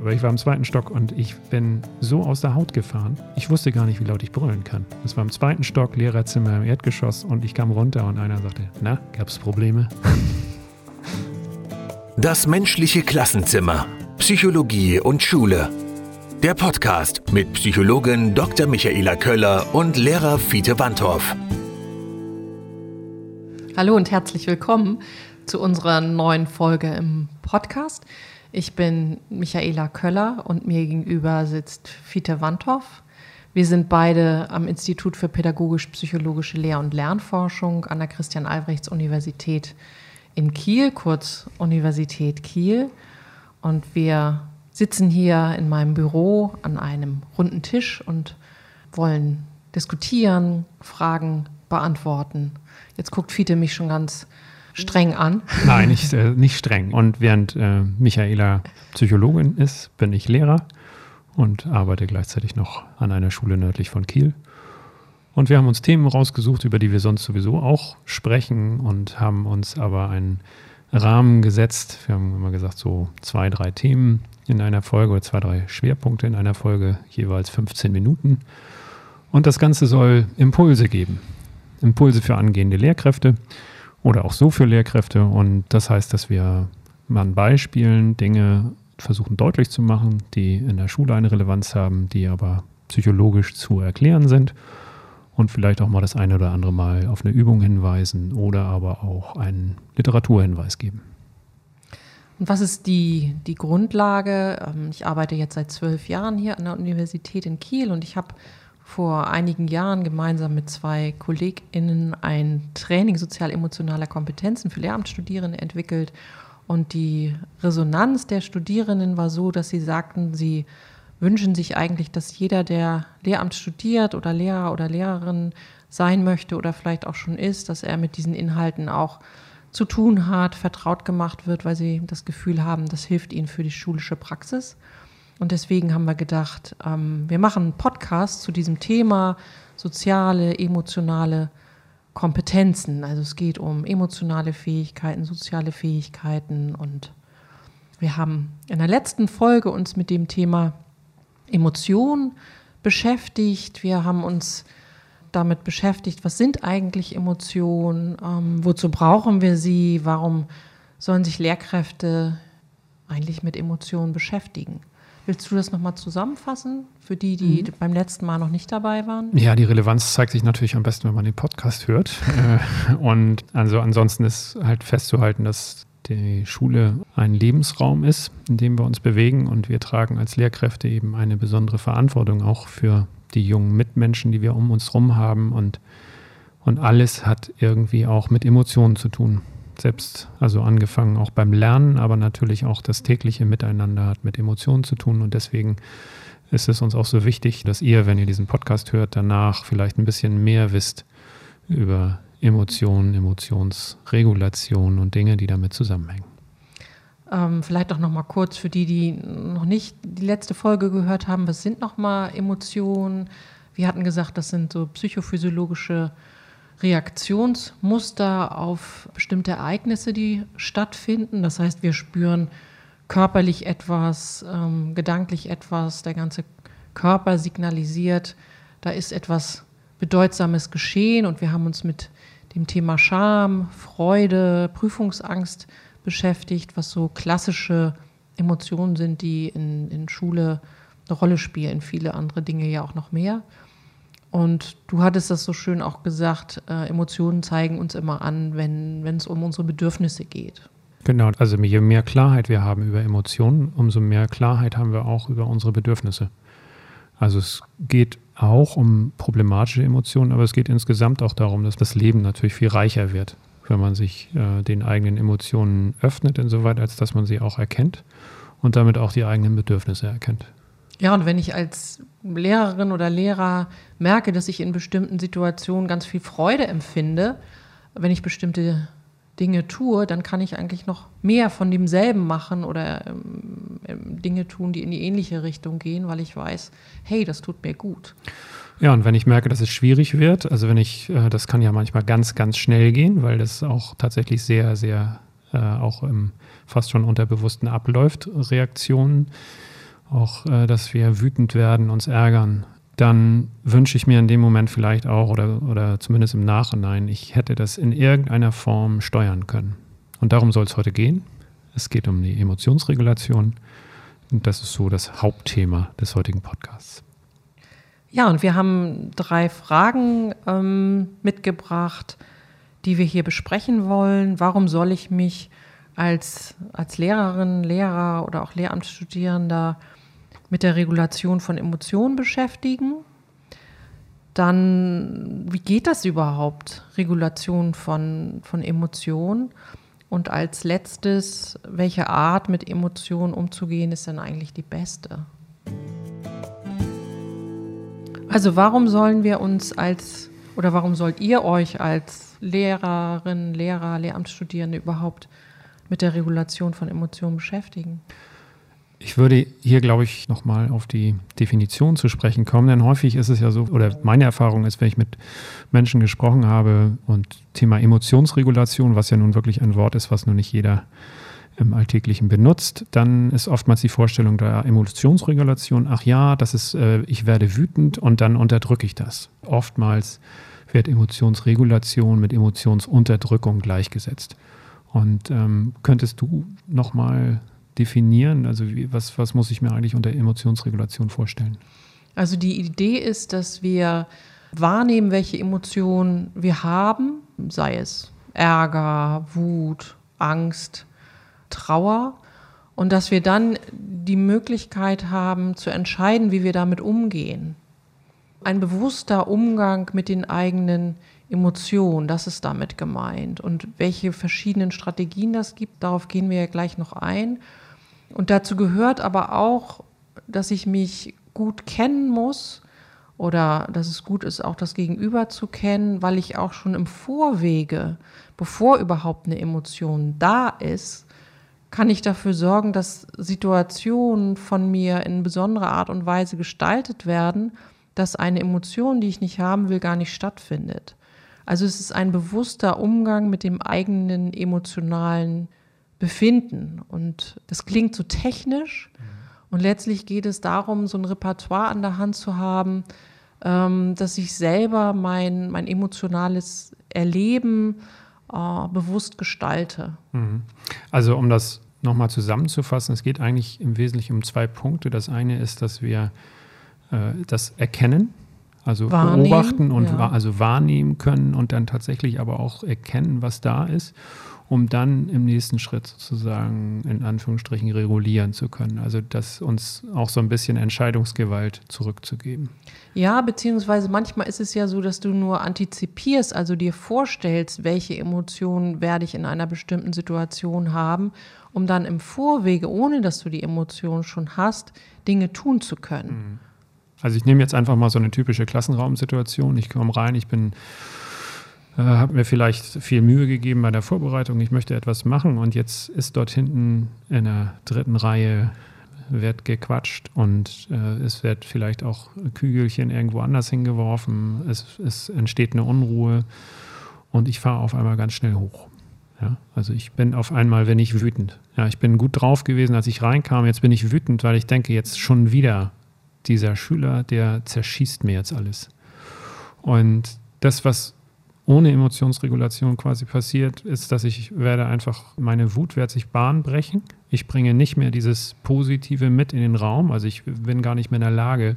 Aber ich war im zweiten Stock und ich bin so aus der Haut gefahren. Ich wusste gar nicht, wie laut ich brüllen kann. Es war im zweiten Stock, Lehrerzimmer im Erdgeschoss und ich kam runter und einer sagte, na, gab's Probleme? Das menschliche Klassenzimmer. Psychologie und Schule. Der Podcast mit Psychologin Dr. Michaela Köller und Lehrer Fiete Wandorf. Hallo und herzlich willkommen zu unserer neuen Folge im Podcast. Ich bin Michaela Köller und mir gegenüber sitzt Fiete Wandhoff. Wir sind beide am Institut für pädagogisch-psychologische Lehr- und Lernforschung an der Christian-Albrechts-Universität in Kiel, kurz Universität Kiel. Und wir sitzen hier in meinem Büro an einem runden Tisch und wollen diskutieren, Fragen beantworten. Jetzt guckt Fiete mich schon ganz streng an. Nein, nicht, äh, nicht streng. Und während äh, Michaela Psychologin ist, bin ich Lehrer und arbeite gleichzeitig noch an einer Schule nördlich von Kiel. Und wir haben uns Themen rausgesucht, über die wir sonst sowieso auch sprechen und haben uns aber einen Rahmen gesetzt. Wir haben immer gesagt, so zwei, drei Themen in einer Folge oder zwei, drei Schwerpunkte in einer Folge, jeweils 15 Minuten. Und das Ganze soll Impulse geben. Impulse für angehende Lehrkräfte oder auch so für Lehrkräfte. Und das heißt, dass wir an Beispielen Dinge versuchen deutlich zu machen, die in der Schule eine Relevanz haben, die aber psychologisch zu erklären sind und vielleicht auch mal das eine oder andere Mal auf eine Übung hinweisen oder aber auch einen Literaturhinweis geben. Und was ist die, die Grundlage? Ähm, ich arbeite jetzt seit zwölf Jahren hier an der Universität in Kiel und ich habe vor einigen Jahren gemeinsam mit zwei KollegInnen ein Training sozial-emotionaler Kompetenzen für Lehramtsstudierende entwickelt. Und die Resonanz der Studierenden war so, dass sie sagten, sie wünschen sich eigentlich, dass jeder, der Lehramt studiert oder Lehrer oder Lehrerin sein möchte oder vielleicht auch schon ist, dass er mit diesen Inhalten auch zu tun hat, vertraut gemacht wird, weil sie das Gefühl haben, das hilft ihnen für die schulische Praxis. Und deswegen haben wir gedacht, ähm, wir machen einen Podcast zu diesem Thema soziale, emotionale Kompetenzen. Also es geht um emotionale Fähigkeiten, soziale Fähigkeiten und wir haben in der letzten Folge uns mit dem Thema Emotion beschäftigt. Wir haben uns damit beschäftigt, was sind eigentlich Emotionen, ähm, wozu brauchen wir sie, warum sollen sich Lehrkräfte eigentlich mit Emotionen beschäftigen. Willst du das nochmal zusammenfassen für die, die mhm. beim letzten Mal noch nicht dabei waren? Ja, die Relevanz zeigt sich natürlich am besten, wenn man den Podcast hört. Äh, und also ansonsten ist halt festzuhalten, dass die Schule ein Lebensraum ist, in dem wir uns bewegen und wir tragen als Lehrkräfte eben eine besondere Verantwortung auch für die jungen Mitmenschen, die wir um uns herum haben und, und alles hat irgendwie auch mit Emotionen zu tun selbst, also angefangen auch beim Lernen, aber natürlich auch das tägliche Miteinander hat mit Emotionen zu tun. Und deswegen ist es uns auch so wichtig, dass ihr, wenn ihr diesen Podcast hört, danach vielleicht ein bisschen mehr wisst über Emotionen, Emotionsregulation und Dinge, die damit zusammenhängen. Ähm, vielleicht auch noch mal kurz für die, die noch nicht die letzte Folge gehört haben, was sind noch mal Emotionen? Wir hatten gesagt, das sind so psychophysiologische Reaktionsmuster auf bestimmte Ereignisse, die stattfinden. Das heißt, wir spüren körperlich etwas, ähm, gedanklich etwas, der ganze Körper signalisiert, da ist etwas Bedeutsames geschehen und wir haben uns mit dem Thema Scham, Freude, Prüfungsangst beschäftigt, was so klassische Emotionen sind, die in, in Schule eine Rolle spielen, viele andere Dinge ja auch noch mehr. Und du hattest das so schön auch gesagt, äh, Emotionen zeigen uns immer an, wenn es um unsere Bedürfnisse geht. Genau, also je mehr Klarheit wir haben über Emotionen, umso mehr Klarheit haben wir auch über unsere Bedürfnisse. Also es geht auch um problematische Emotionen, aber es geht insgesamt auch darum, dass das Leben natürlich viel reicher wird, wenn man sich äh, den eigenen Emotionen öffnet, insoweit als dass man sie auch erkennt und damit auch die eigenen Bedürfnisse erkennt. Ja, und wenn ich als Lehrerin oder Lehrer merke, dass ich in bestimmten Situationen ganz viel Freude empfinde, wenn ich bestimmte Dinge tue, dann kann ich eigentlich noch mehr von demselben machen oder ähm, ähm, Dinge tun, die in die ähnliche Richtung gehen, weil ich weiß, hey, das tut mir gut. Ja, und wenn ich merke, dass es schwierig wird, also wenn ich, äh, das kann ja manchmal ganz, ganz schnell gehen, weil das auch tatsächlich sehr, sehr äh, auch im, fast schon unterbewussten abläuft, Reaktionen auch, äh, dass wir wütend werden, uns ärgern, dann wünsche ich mir in dem Moment vielleicht auch oder, oder zumindest im Nachhinein, ich hätte das in irgendeiner Form steuern können. Und darum soll es heute gehen. Es geht um die Emotionsregulation. Und das ist so das Hauptthema des heutigen Podcasts. Ja, und wir haben drei Fragen ähm, mitgebracht, die wir hier besprechen wollen. Warum soll ich mich als, als Lehrerin, Lehrer oder auch Lehramtsstudierender mit der Regulation von Emotionen beschäftigen? Dann, wie geht das überhaupt, Regulation von, von Emotionen? Und als letztes, welche Art mit Emotionen umzugehen ist denn eigentlich die beste? Also warum sollen wir uns als oder warum sollt ihr euch als Lehrerin, Lehrer, Lehramtsstudierende überhaupt mit der Regulation von Emotionen beschäftigen? Ich würde hier, glaube ich, nochmal auf die Definition zu sprechen kommen, denn häufig ist es ja so, oder meine Erfahrung ist, wenn ich mit Menschen gesprochen habe und Thema Emotionsregulation, was ja nun wirklich ein Wort ist, was nur nicht jeder im Alltäglichen benutzt, dann ist oftmals die Vorstellung der Emotionsregulation, ach ja, das ist, äh, ich werde wütend und dann unterdrücke ich das. Oftmals wird Emotionsregulation mit Emotionsunterdrückung gleichgesetzt. Und ähm, könntest du nochmal definieren? Also wie, was, was muss ich mir eigentlich unter Emotionsregulation vorstellen? Also die Idee ist, dass wir wahrnehmen, welche Emotionen wir haben, sei es Ärger, Wut, Angst, Trauer, und dass wir dann die Möglichkeit haben zu entscheiden, wie wir damit umgehen. Ein bewusster Umgang mit den eigenen Emotionen, das ist damit gemeint. Und welche verschiedenen Strategien das gibt, darauf gehen wir ja gleich noch ein. Und dazu gehört aber auch, dass ich mich gut kennen muss oder dass es gut ist, auch das Gegenüber zu kennen, weil ich auch schon im Vorwege, bevor überhaupt eine Emotion da ist, kann ich dafür sorgen, dass Situationen von mir in besonderer Art und Weise gestaltet werden, dass eine Emotion, die ich nicht haben will, gar nicht stattfindet. Also es ist ein bewusster Umgang mit dem eigenen emotionalen befinden. Und das klingt so technisch. Mhm. Und letztlich geht es darum, so ein Repertoire an der Hand zu haben, ähm, dass ich selber mein, mein emotionales Erleben äh, bewusst gestalte. Mhm. Also um das nochmal zusammenzufassen, es geht eigentlich im Wesentlichen um zwei Punkte. Das eine ist, dass wir äh, das erkennen, also wahrnehmen, beobachten und ja. also wahrnehmen können und dann tatsächlich aber auch erkennen, was da ist um dann im nächsten Schritt sozusagen in Anführungsstrichen regulieren zu können. Also das uns auch so ein bisschen Entscheidungsgewalt zurückzugeben. Ja, beziehungsweise manchmal ist es ja so, dass du nur antizipierst, also dir vorstellst, welche Emotionen werde ich in einer bestimmten Situation haben, um dann im Vorwege, ohne dass du die Emotion schon hast, Dinge tun zu können. Mhm. Also ich nehme jetzt einfach mal so eine typische Klassenraumsituation. Ich komme rein, ich bin äh, habe mir vielleicht viel Mühe gegeben bei der Vorbereitung, ich möchte etwas machen und jetzt ist dort hinten in der dritten Reihe wird gequatscht und äh, es wird vielleicht auch Kügelchen irgendwo anders hingeworfen, es, es entsteht eine Unruhe und ich fahre auf einmal ganz schnell hoch. Ja, also ich bin auf einmal, wenn ich wütend. Ja, ich bin gut drauf gewesen, als ich reinkam. Jetzt bin ich wütend, weil ich denke, jetzt schon wieder dieser Schüler, der zerschießt mir jetzt alles. Und das, was ohne Emotionsregulation quasi passiert, ist, dass ich werde einfach, meine Wut wird sich Bahn brechen. Ich bringe nicht mehr dieses Positive mit in den Raum. Also ich bin gar nicht mehr in der Lage,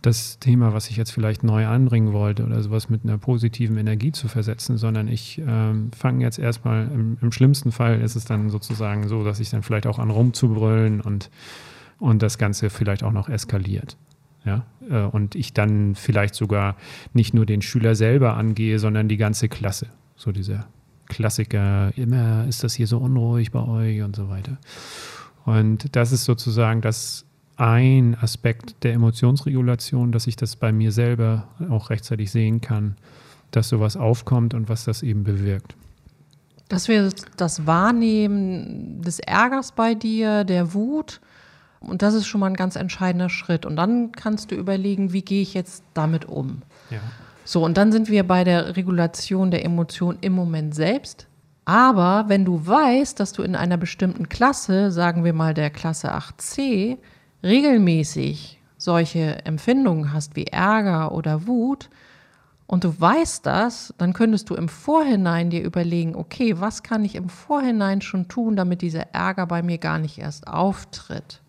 das Thema, was ich jetzt vielleicht neu anbringen wollte oder sowas mit einer positiven Energie zu versetzen, sondern ich ähm, fange jetzt erstmal, im, im, schlimmsten Fall ist es dann sozusagen so, dass ich dann vielleicht auch an rumzubrüllen und, und das Ganze vielleicht auch noch eskaliert. Ja, äh, und ich dann vielleicht sogar nicht nur den Schüler selber angehe, sondern die ganze Klasse. So dieser Klassiker, immer ist das hier so unruhig bei euch und so weiter. Und das ist sozusagen das ein Aspekt der Emotionsregulation, dass ich das bei mir selber auch rechtzeitig sehen kann, dass sowas aufkommt und was das eben bewirkt. Dass wir das Wahrnehmen des Ärgers bei dir, der Wut, und das ist schon mal ein ganz entscheidender Schritt. Und dann kannst du überlegen, wie gehe ich jetzt damit um. Ja. So, und dann sind wir bei der Regulation der Emotion im Moment selbst. Aber wenn du weißt, dass du in einer bestimmten Klasse, sagen wir mal der Klasse 8c, regelmäßig solche Empfindungen hast wie Ärger oder Wut und du weißt das, dann könntest du im Vorhinein dir überlegen, okay, was kann ich im Vorhinein schon tun, damit dieser Ärger bei mir gar nicht erst auftritt.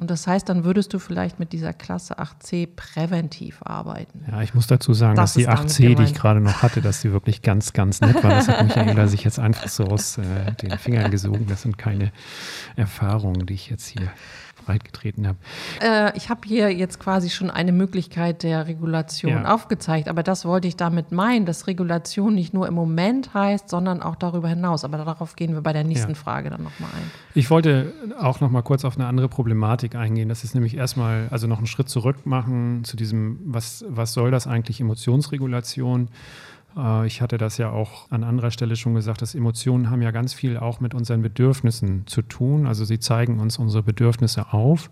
Und das heißt, dann würdest du vielleicht mit dieser Klasse 8c präventiv arbeiten. Ja, ich muss dazu sagen, das dass die 8c, die ich gerade noch hatte, dass sie wirklich ganz, ganz nett war. Das hat Michaela sich jetzt einfach so aus äh, den Fingern gesogen. Das sind keine Erfahrungen, die ich jetzt hier breitgetreten habe. Äh, ich habe hier jetzt quasi schon eine Möglichkeit der Regulation ja. aufgezeigt, aber das wollte ich damit meinen, dass Regulation nicht nur im Moment heißt, sondern auch darüber hinaus. Aber darauf gehen wir bei der nächsten ja. Frage dann nochmal ein. Ich wollte auch nochmal kurz auf eine andere Problematik eingehen. Das ist nämlich erstmal, also noch einen Schritt zurück machen zu diesem, was, was soll das eigentlich, Emotionsregulation? Äh, ich hatte das ja auch an anderer Stelle schon gesagt, dass Emotionen haben ja ganz viel auch mit unseren Bedürfnissen zu tun. Also sie zeigen uns unsere Bedürfnisse auf.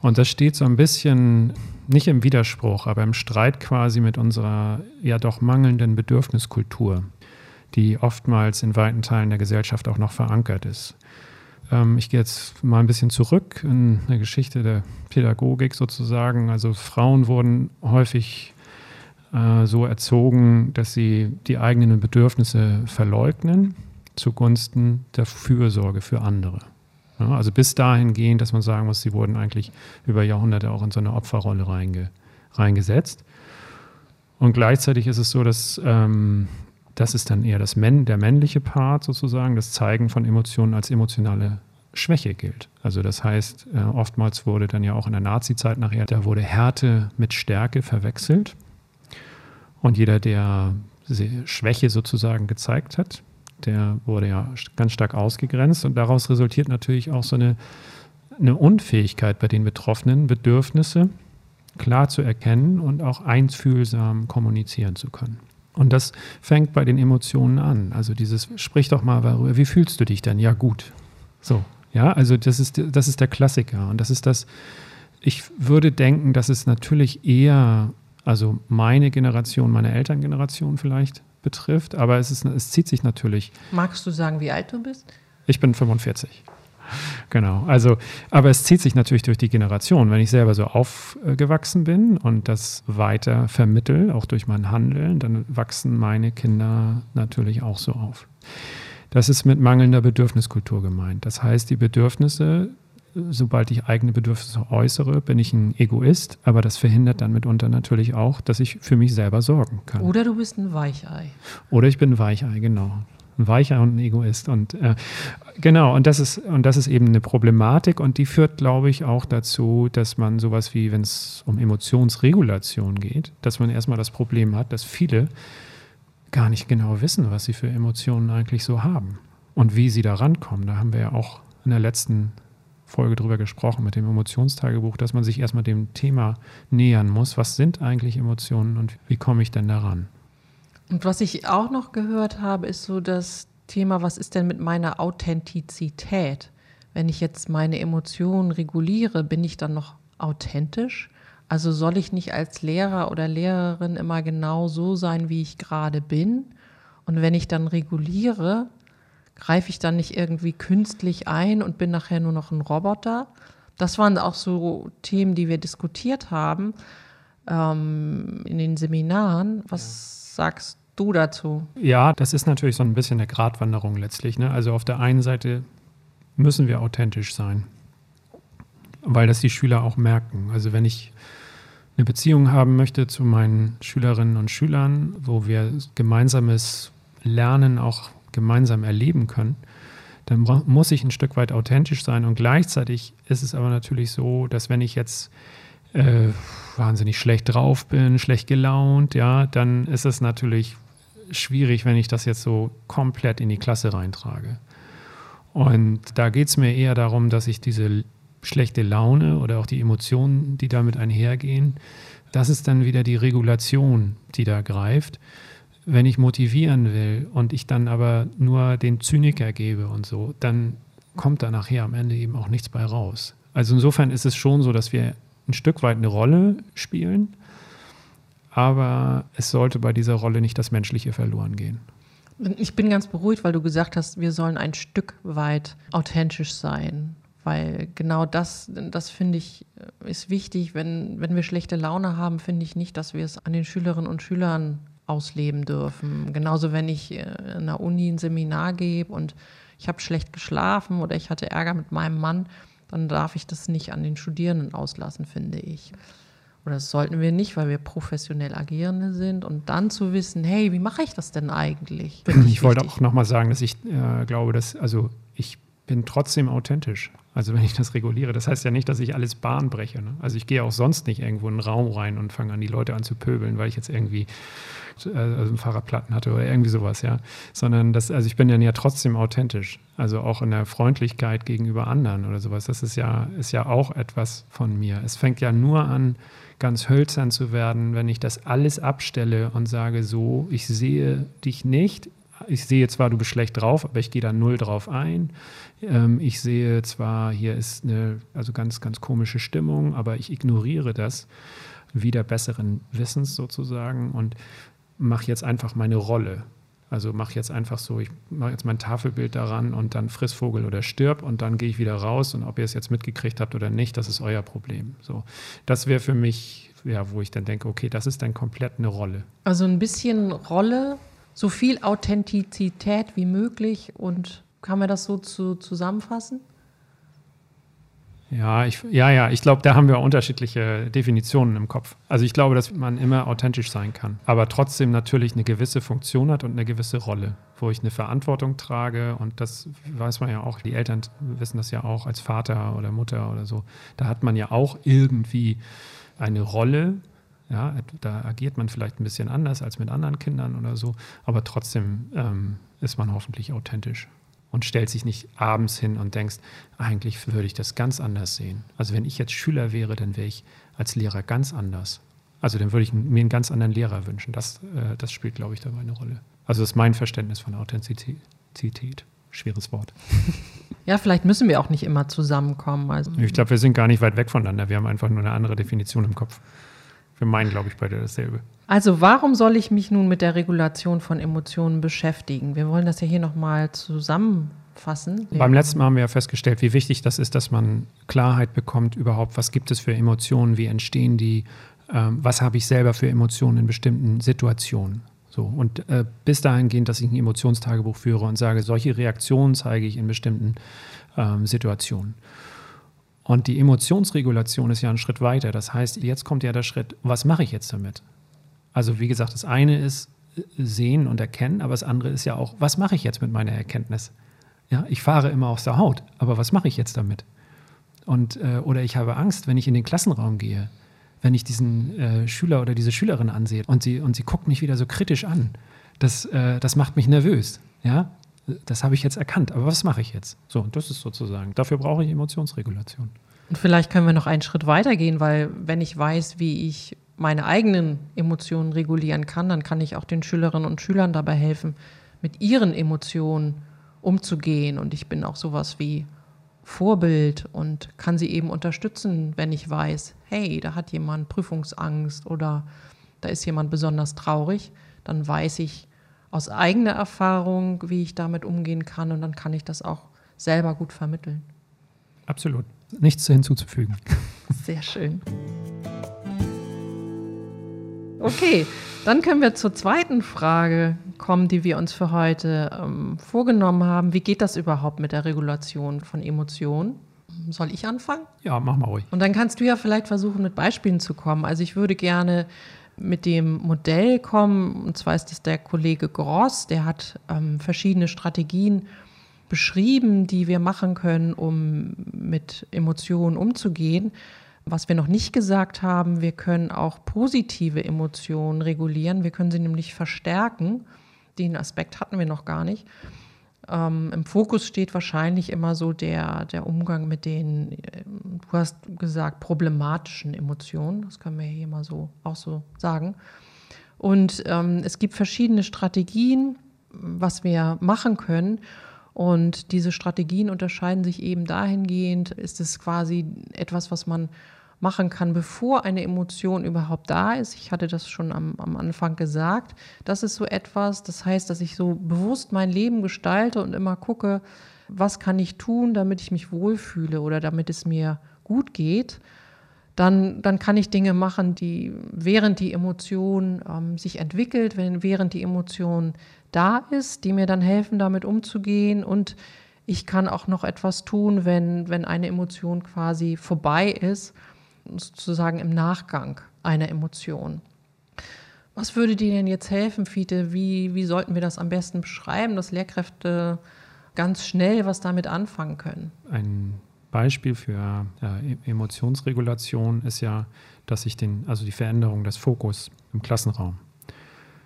Und das steht so ein bisschen nicht im Widerspruch, aber im Streit quasi mit unserer ja doch mangelnden Bedürfniskultur, die oftmals in weiten Teilen der Gesellschaft auch noch verankert ist. Ähm, ich gehe jetzt mal ein bisschen zurück in eine Geschichte der Pädagogik sozusagen. Also Frauen wurden häufig äh, so erzogen, dass sie die eigenen Bedürfnisse verleugnen zugunsten der Fürsorge für andere. Ja, also bis dahin gehen, dass man sagen muss, sie wurden eigentlich über Jahrhunderte auch in so eine Opferrolle reinge, reingesetzt. Und gleichzeitig ist es so, dass ähm, das ist dann eher das Män der männliche Part sozusagen, das Zeigen von Emotionen als emotionale Schwäche gilt. Also das heißt, äh, oftmals wurde dann ja auch in der Nazi-Zeit nachher, da wurde Härte mit Stärke verwechselt. Und jeder, der Schwäche sozusagen gezeigt hat, der wurde ja ganz stark ausgegrenzt. Und daraus resultiert natürlich auch so eine, eine Unfähigkeit bei den Betroffenen, Bedürfnisse klar zu erkennen und auch einfühlsam kommunizieren zu können. Und das fängt bei den Emotionen an. Also dieses, sprich doch mal wie fühlst du dich denn? Ja, gut. So, ja, also das ist, das ist der Klassiker. Und das ist das, ich würde denken, dass es natürlich eher also meine Generation, meine Elterngeneration vielleicht betrifft, aber es, ist, es zieht sich natürlich. Magst du sagen, wie alt du bist? Ich bin 45. Genau, also, aber es zieht sich natürlich durch die Generation. Wenn ich selber so aufgewachsen bin und das weiter vermittel, auch durch mein Handeln, dann wachsen meine Kinder natürlich auch so auf. Das ist mit mangelnder Bedürfniskultur gemeint. Das heißt, die Bedürfnisse sobald ich eigene Bedürfnisse äußere, bin ich ein Egoist, aber das verhindert dann mitunter natürlich auch, dass ich für mich selber sorgen kann. Oder du bist ein Weichei. Oder ich bin ein Weichei, genau. Ein Weichei und ein Egoist. Und äh, genau, und das ist, und das ist eben eine Problematik und die führt, glaube ich, auch dazu, dass man sowas wie, wenn es um Emotionsregulation geht, dass man erstmal das Problem hat, dass viele gar nicht genau wissen, was sie für Emotionen eigentlich so haben und wie sie da rankommen. Da haben wir ja auch in der letzten Folge drüber gesprochen mit dem Emotionstagebuch, dass man sich erstmal dem Thema nähern muss. Was sind eigentlich Emotionen und wie komme ich denn daran? Und was ich auch noch gehört habe, ist so das Thema, was ist denn mit meiner Authentizität? Wenn ich jetzt meine Emotionen reguliere, bin ich dann noch authentisch? Also soll ich nicht als Lehrer oder Lehrerin immer genau so sein, wie ich gerade bin? Und wenn ich dann reguliere, greife ich dann nicht irgendwie künstlich ein und bin nachher nur noch ein Roboter? Das waren auch so Themen, die wir diskutiert haben ähm, in den Seminaren. Was ja. sagst du dazu? Ja, das ist natürlich so ein bisschen eine Gratwanderung letztlich. Ne? Also auf der einen Seite müssen wir authentisch sein, weil das die Schüler auch merken. Also wenn ich eine Beziehung haben möchte zu meinen Schülerinnen und Schülern, wo wir gemeinsames Lernen auch gemeinsam erleben können, dann muss ich ein Stück weit authentisch sein. Und gleichzeitig ist es aber natürlich so, dass wenn ich jetzt äh, wahnsinnig schlecht drauf bin, schlecht gelaunt, ja, dann ist es natürlich schwierig, wenn ich das jetzt so komplett in die Klasse reintrage. Und da geht es mir eher darum, dass ich diese schlechte Laune oder auch die Emotionen, die damit einhergehen, das ist dann wieder die Regulation, die da greift wenn ich motivieren will und ich dann aber nur den Zyniker gebe und so, dann kommt da nachher am Ende eben auch nichts bei raus. Also insofern ist es schon so, dass wir ein Stück weit eine Rolle spielen, aber es sollte bei dieser Rolle nicht das Menschliche verloren gehen. Ich bin ganz beruhigt, weil du gesagt hast, wir sollen ein Stück weit authentisch sein. Weil genau das, das finde ich, ist wichtig. Wenn, wenn wir schlechte Laune haben, finde ich nicht, dass wir es an den Schülerinnen und Schülern ausleben dürfen. Genauso, wenn ich äh, in der Uni ein Seminar gebe und ich habe schlecht geschlafen oder ich hatte Ärger mit meinem Mann, dann darf ich das nicht an den Studierenden auslassen, finde ich. Oder das sollten wir nicht, weil wir professionell Agierende sind. Und dann zu wissen, hey, wie mache ich das denn eigentlich? Ich, ich wollte auch nochmal sagen, dass ich äh, glaube, dass, also bin trotzdem authentisch. Also wenn ich das reguliere, das heißt ja nicht, dass ich alles Bahn breche. Ne? Also ich gehe auch sonst nicht irgendwo in einen Raum rein und fange an, die Leute an zu pöbeln, weil ich jetzt irgendwie äh, also einen Fahrradplatten hatte oder irgendwie sowas, ja. Sondern das, also ich bin dann ja trotzdem authentisch. Also auch in der Freundlichkeit gegenüber anderen oder sowas. Das ist ja, ist ja auch etwas von mir. Es fängt ja nur an, ganz hölzern zu werden, wenn ich das alles abstelle und sage so, ich sehe dich nicht, ich sehe zwar, du bist schlecht drauf, aber ich gehe da null drauf ein. Ähm, ich sehe zwar, hier ist eine also ganz, ganz komische Stimmung, aber ich ignoriere das wieder besseren Wissens sozusagen und mache jetzt einfach meine Rolle. Also mache jetzt einfach so, ich mache jetzt mein Tafelbild daran und dann friss Vogel oder stirb und dann gehe ich wieder raus und ob ihr es jetzt mitgekriegt habt oder nicht, das ist euer Problem. So, das wäre für mich, ja, wo ich dann denke, okay, das ist dann komplett eine Rolle. Also ein bisschen Rolle so viel Authentizität wie möglich und kann man das so zu, zusammenfassen? Ja, ich, ja, ja, ich glaube, da haben wir unterschiedliche Definitionen im Kopf. Also ich glaube, dass man immer authentisch sein kann, aber trotzdem natürlich eine gewisse Funktion hat und eine gewisse Rolle, wo ich eine Verantwortung trage und das weiß man ja auch, die Eltern wissen das ja auch als Vater oder Mutter oder so. Da hat man ja auch irgendwie eine Rolle, ja, da agiert man vielleicht ein bisschen anders als mit anderen Kindern oder so, aber trotzdem ähm, ist man hoffentlich authentisch und stellt sich nicht abends hin und denkst, eigentlich würde ich das ganz anders sehen. Also wenn ich jetzt Schüler wäre, dann wäre ich als Lehrer ganz anders. Also dann würde ich mir einen ganz anderen Lehrer wünschen. Das, äh, das spielt, glaube ich, dabei eine Rolle. Also das ist mein Verständnis von Authentizität. Schweres Wort. Ja, vielleicht müssen wir auch nicht immer zusammenkommen. Also ich glaube, wir sind gar nicht weit weg voneinander. Wir haben einfach nur eine andere Definition im Kopf. Wir meinen, glaube ich, beide dasselbe. Also warum soll ich mich nun mit der Regulation von Emotionen beschäftigen? Wir wollen das ja hier nochmal zusammenfassen. Beim letzten Mal haben wir ja festgestellt, wie wichtig das ist, dass man Klarheit bekommt überhaupt, was gibt es für Emotionen, wie entstehen die, ähm, was habe ich selber für Emotionen in bestimmten Situationen. So, und äh, bis dahingehend, dass ich ein Emotionstagebuch führe und sage, solche Reaktionen zeige ich in bestimmten ähm, Situationen. Und die Emotionsregulation ist ja ein Schritt weiter. Das heißt, jetzt kommt ja der Schritt, was mache ich jetzt damit? Also wie gesagt, das eine ist äh, sehen und erkennen, aber das andere ist ja auch, was mache ich jetzt mit meiner Erkenntnis? Ja, ich fahre immer aus der Haut, aber was mache ich jetzt damit? Und, äh, oder ich habe Angst, wenn ich in den Klassenraum gehe, wenn ich diesen äh, Schüler oder diese Schülerin ansehe und sie, und sie guckt mich wieder so kritisch an. Das, äh, das macht mich nervös. Ja? Das habe ich jetzt erkannt, aber was mache ich jetzt? So, und das ist sozusagen, dafür brauche ich Emotionsregulation. Und vielleicht können wir noch einen Schritt weiter gehen, weil wenn ich weiß, wie ich meine eigenen Emotionen regulieren kann, dann kann ich auch den Schülerinnen und Schülern dabei helfen, mit ihren Emotionen umzugehen. Und ich bin auch sowas wie Vorbild und kann sie eben unterstützen, wenn ich weiß, hey, da hat jemand Prüfungsangst oder da ist jemand besonders traurig, dann weiß ich, aus eigener Erfahrung, wie ich damit umgehen kann und dann kann ich das auch selber gut vermitteln. Absolut. Nichts hinzuzufügen. Sehr schön. Okay, dann können wir zur zweiten Frage kommen, die wir uns für heute ähm, vorgenommen haben. Wie geht das überhaupt mit der Regulation von Emotionen? Soll ich anfangen? Ja, mach mal ruhig. Und dann kannst du ja vielleicht versuchen, mit Beispielen zu kommen. Also ich würde gerne mit dem Modell kommen. Und zwar ist es der Kollege Gross, der hat ähm, verschiedene Strategien beschrieben, die wir machen können, um mit Emotionen umzugehen. Was wir noch nicht gesagt haben, wir können auch positive Emotionen regulieren. Wir können sie nämlich verstärken. Den Aspekt hatten wir noch gar nicht. Ähm, Im Fokus steht wahrscheinlich immer so der, der Umgang mit den, äh, du hast gesagt, problematischen Emotionen. Das können wir hier mal so auch so sagen. Und ähm, es gibt verschiedene Strategien, was wir machen können. Und diese Strategien unterscheiden sich eben dahingehend, ist es quasi etwas, was man machen kann, bevor eine Emotion überhaupt da ist. Ich hatte das schon am, am Anfang gesagt. Das ist so etwas, das heißt, dass ich so bewusst mein Leben gestalte und immer gucke, was kann ich tun, damit ich mich wohlfühle oder damit es mir gut geht, dann, dann kann ich Dinge machen, die während die Emotion ähm, sich entwickelt, wenn, während die Emotion da ist, die mir dann helfen, damit umzugehen. Und ich kann auch noch etwas tun, wenn, wenn eine Emotion quasi vorbei ist, sozusagen im Nachgang einer Emotion. Was würde dir denn jetzt helfen, Fiete? Wie, wie sollten wir das am besten beschreiben, dass Lehrkräfte ganz schnell was damit anfangen können? Ein Beispiel für ja, e-, Emotionsregulation ist ja, dass ich den, also die Veränderung des Fokus im Klassenraum.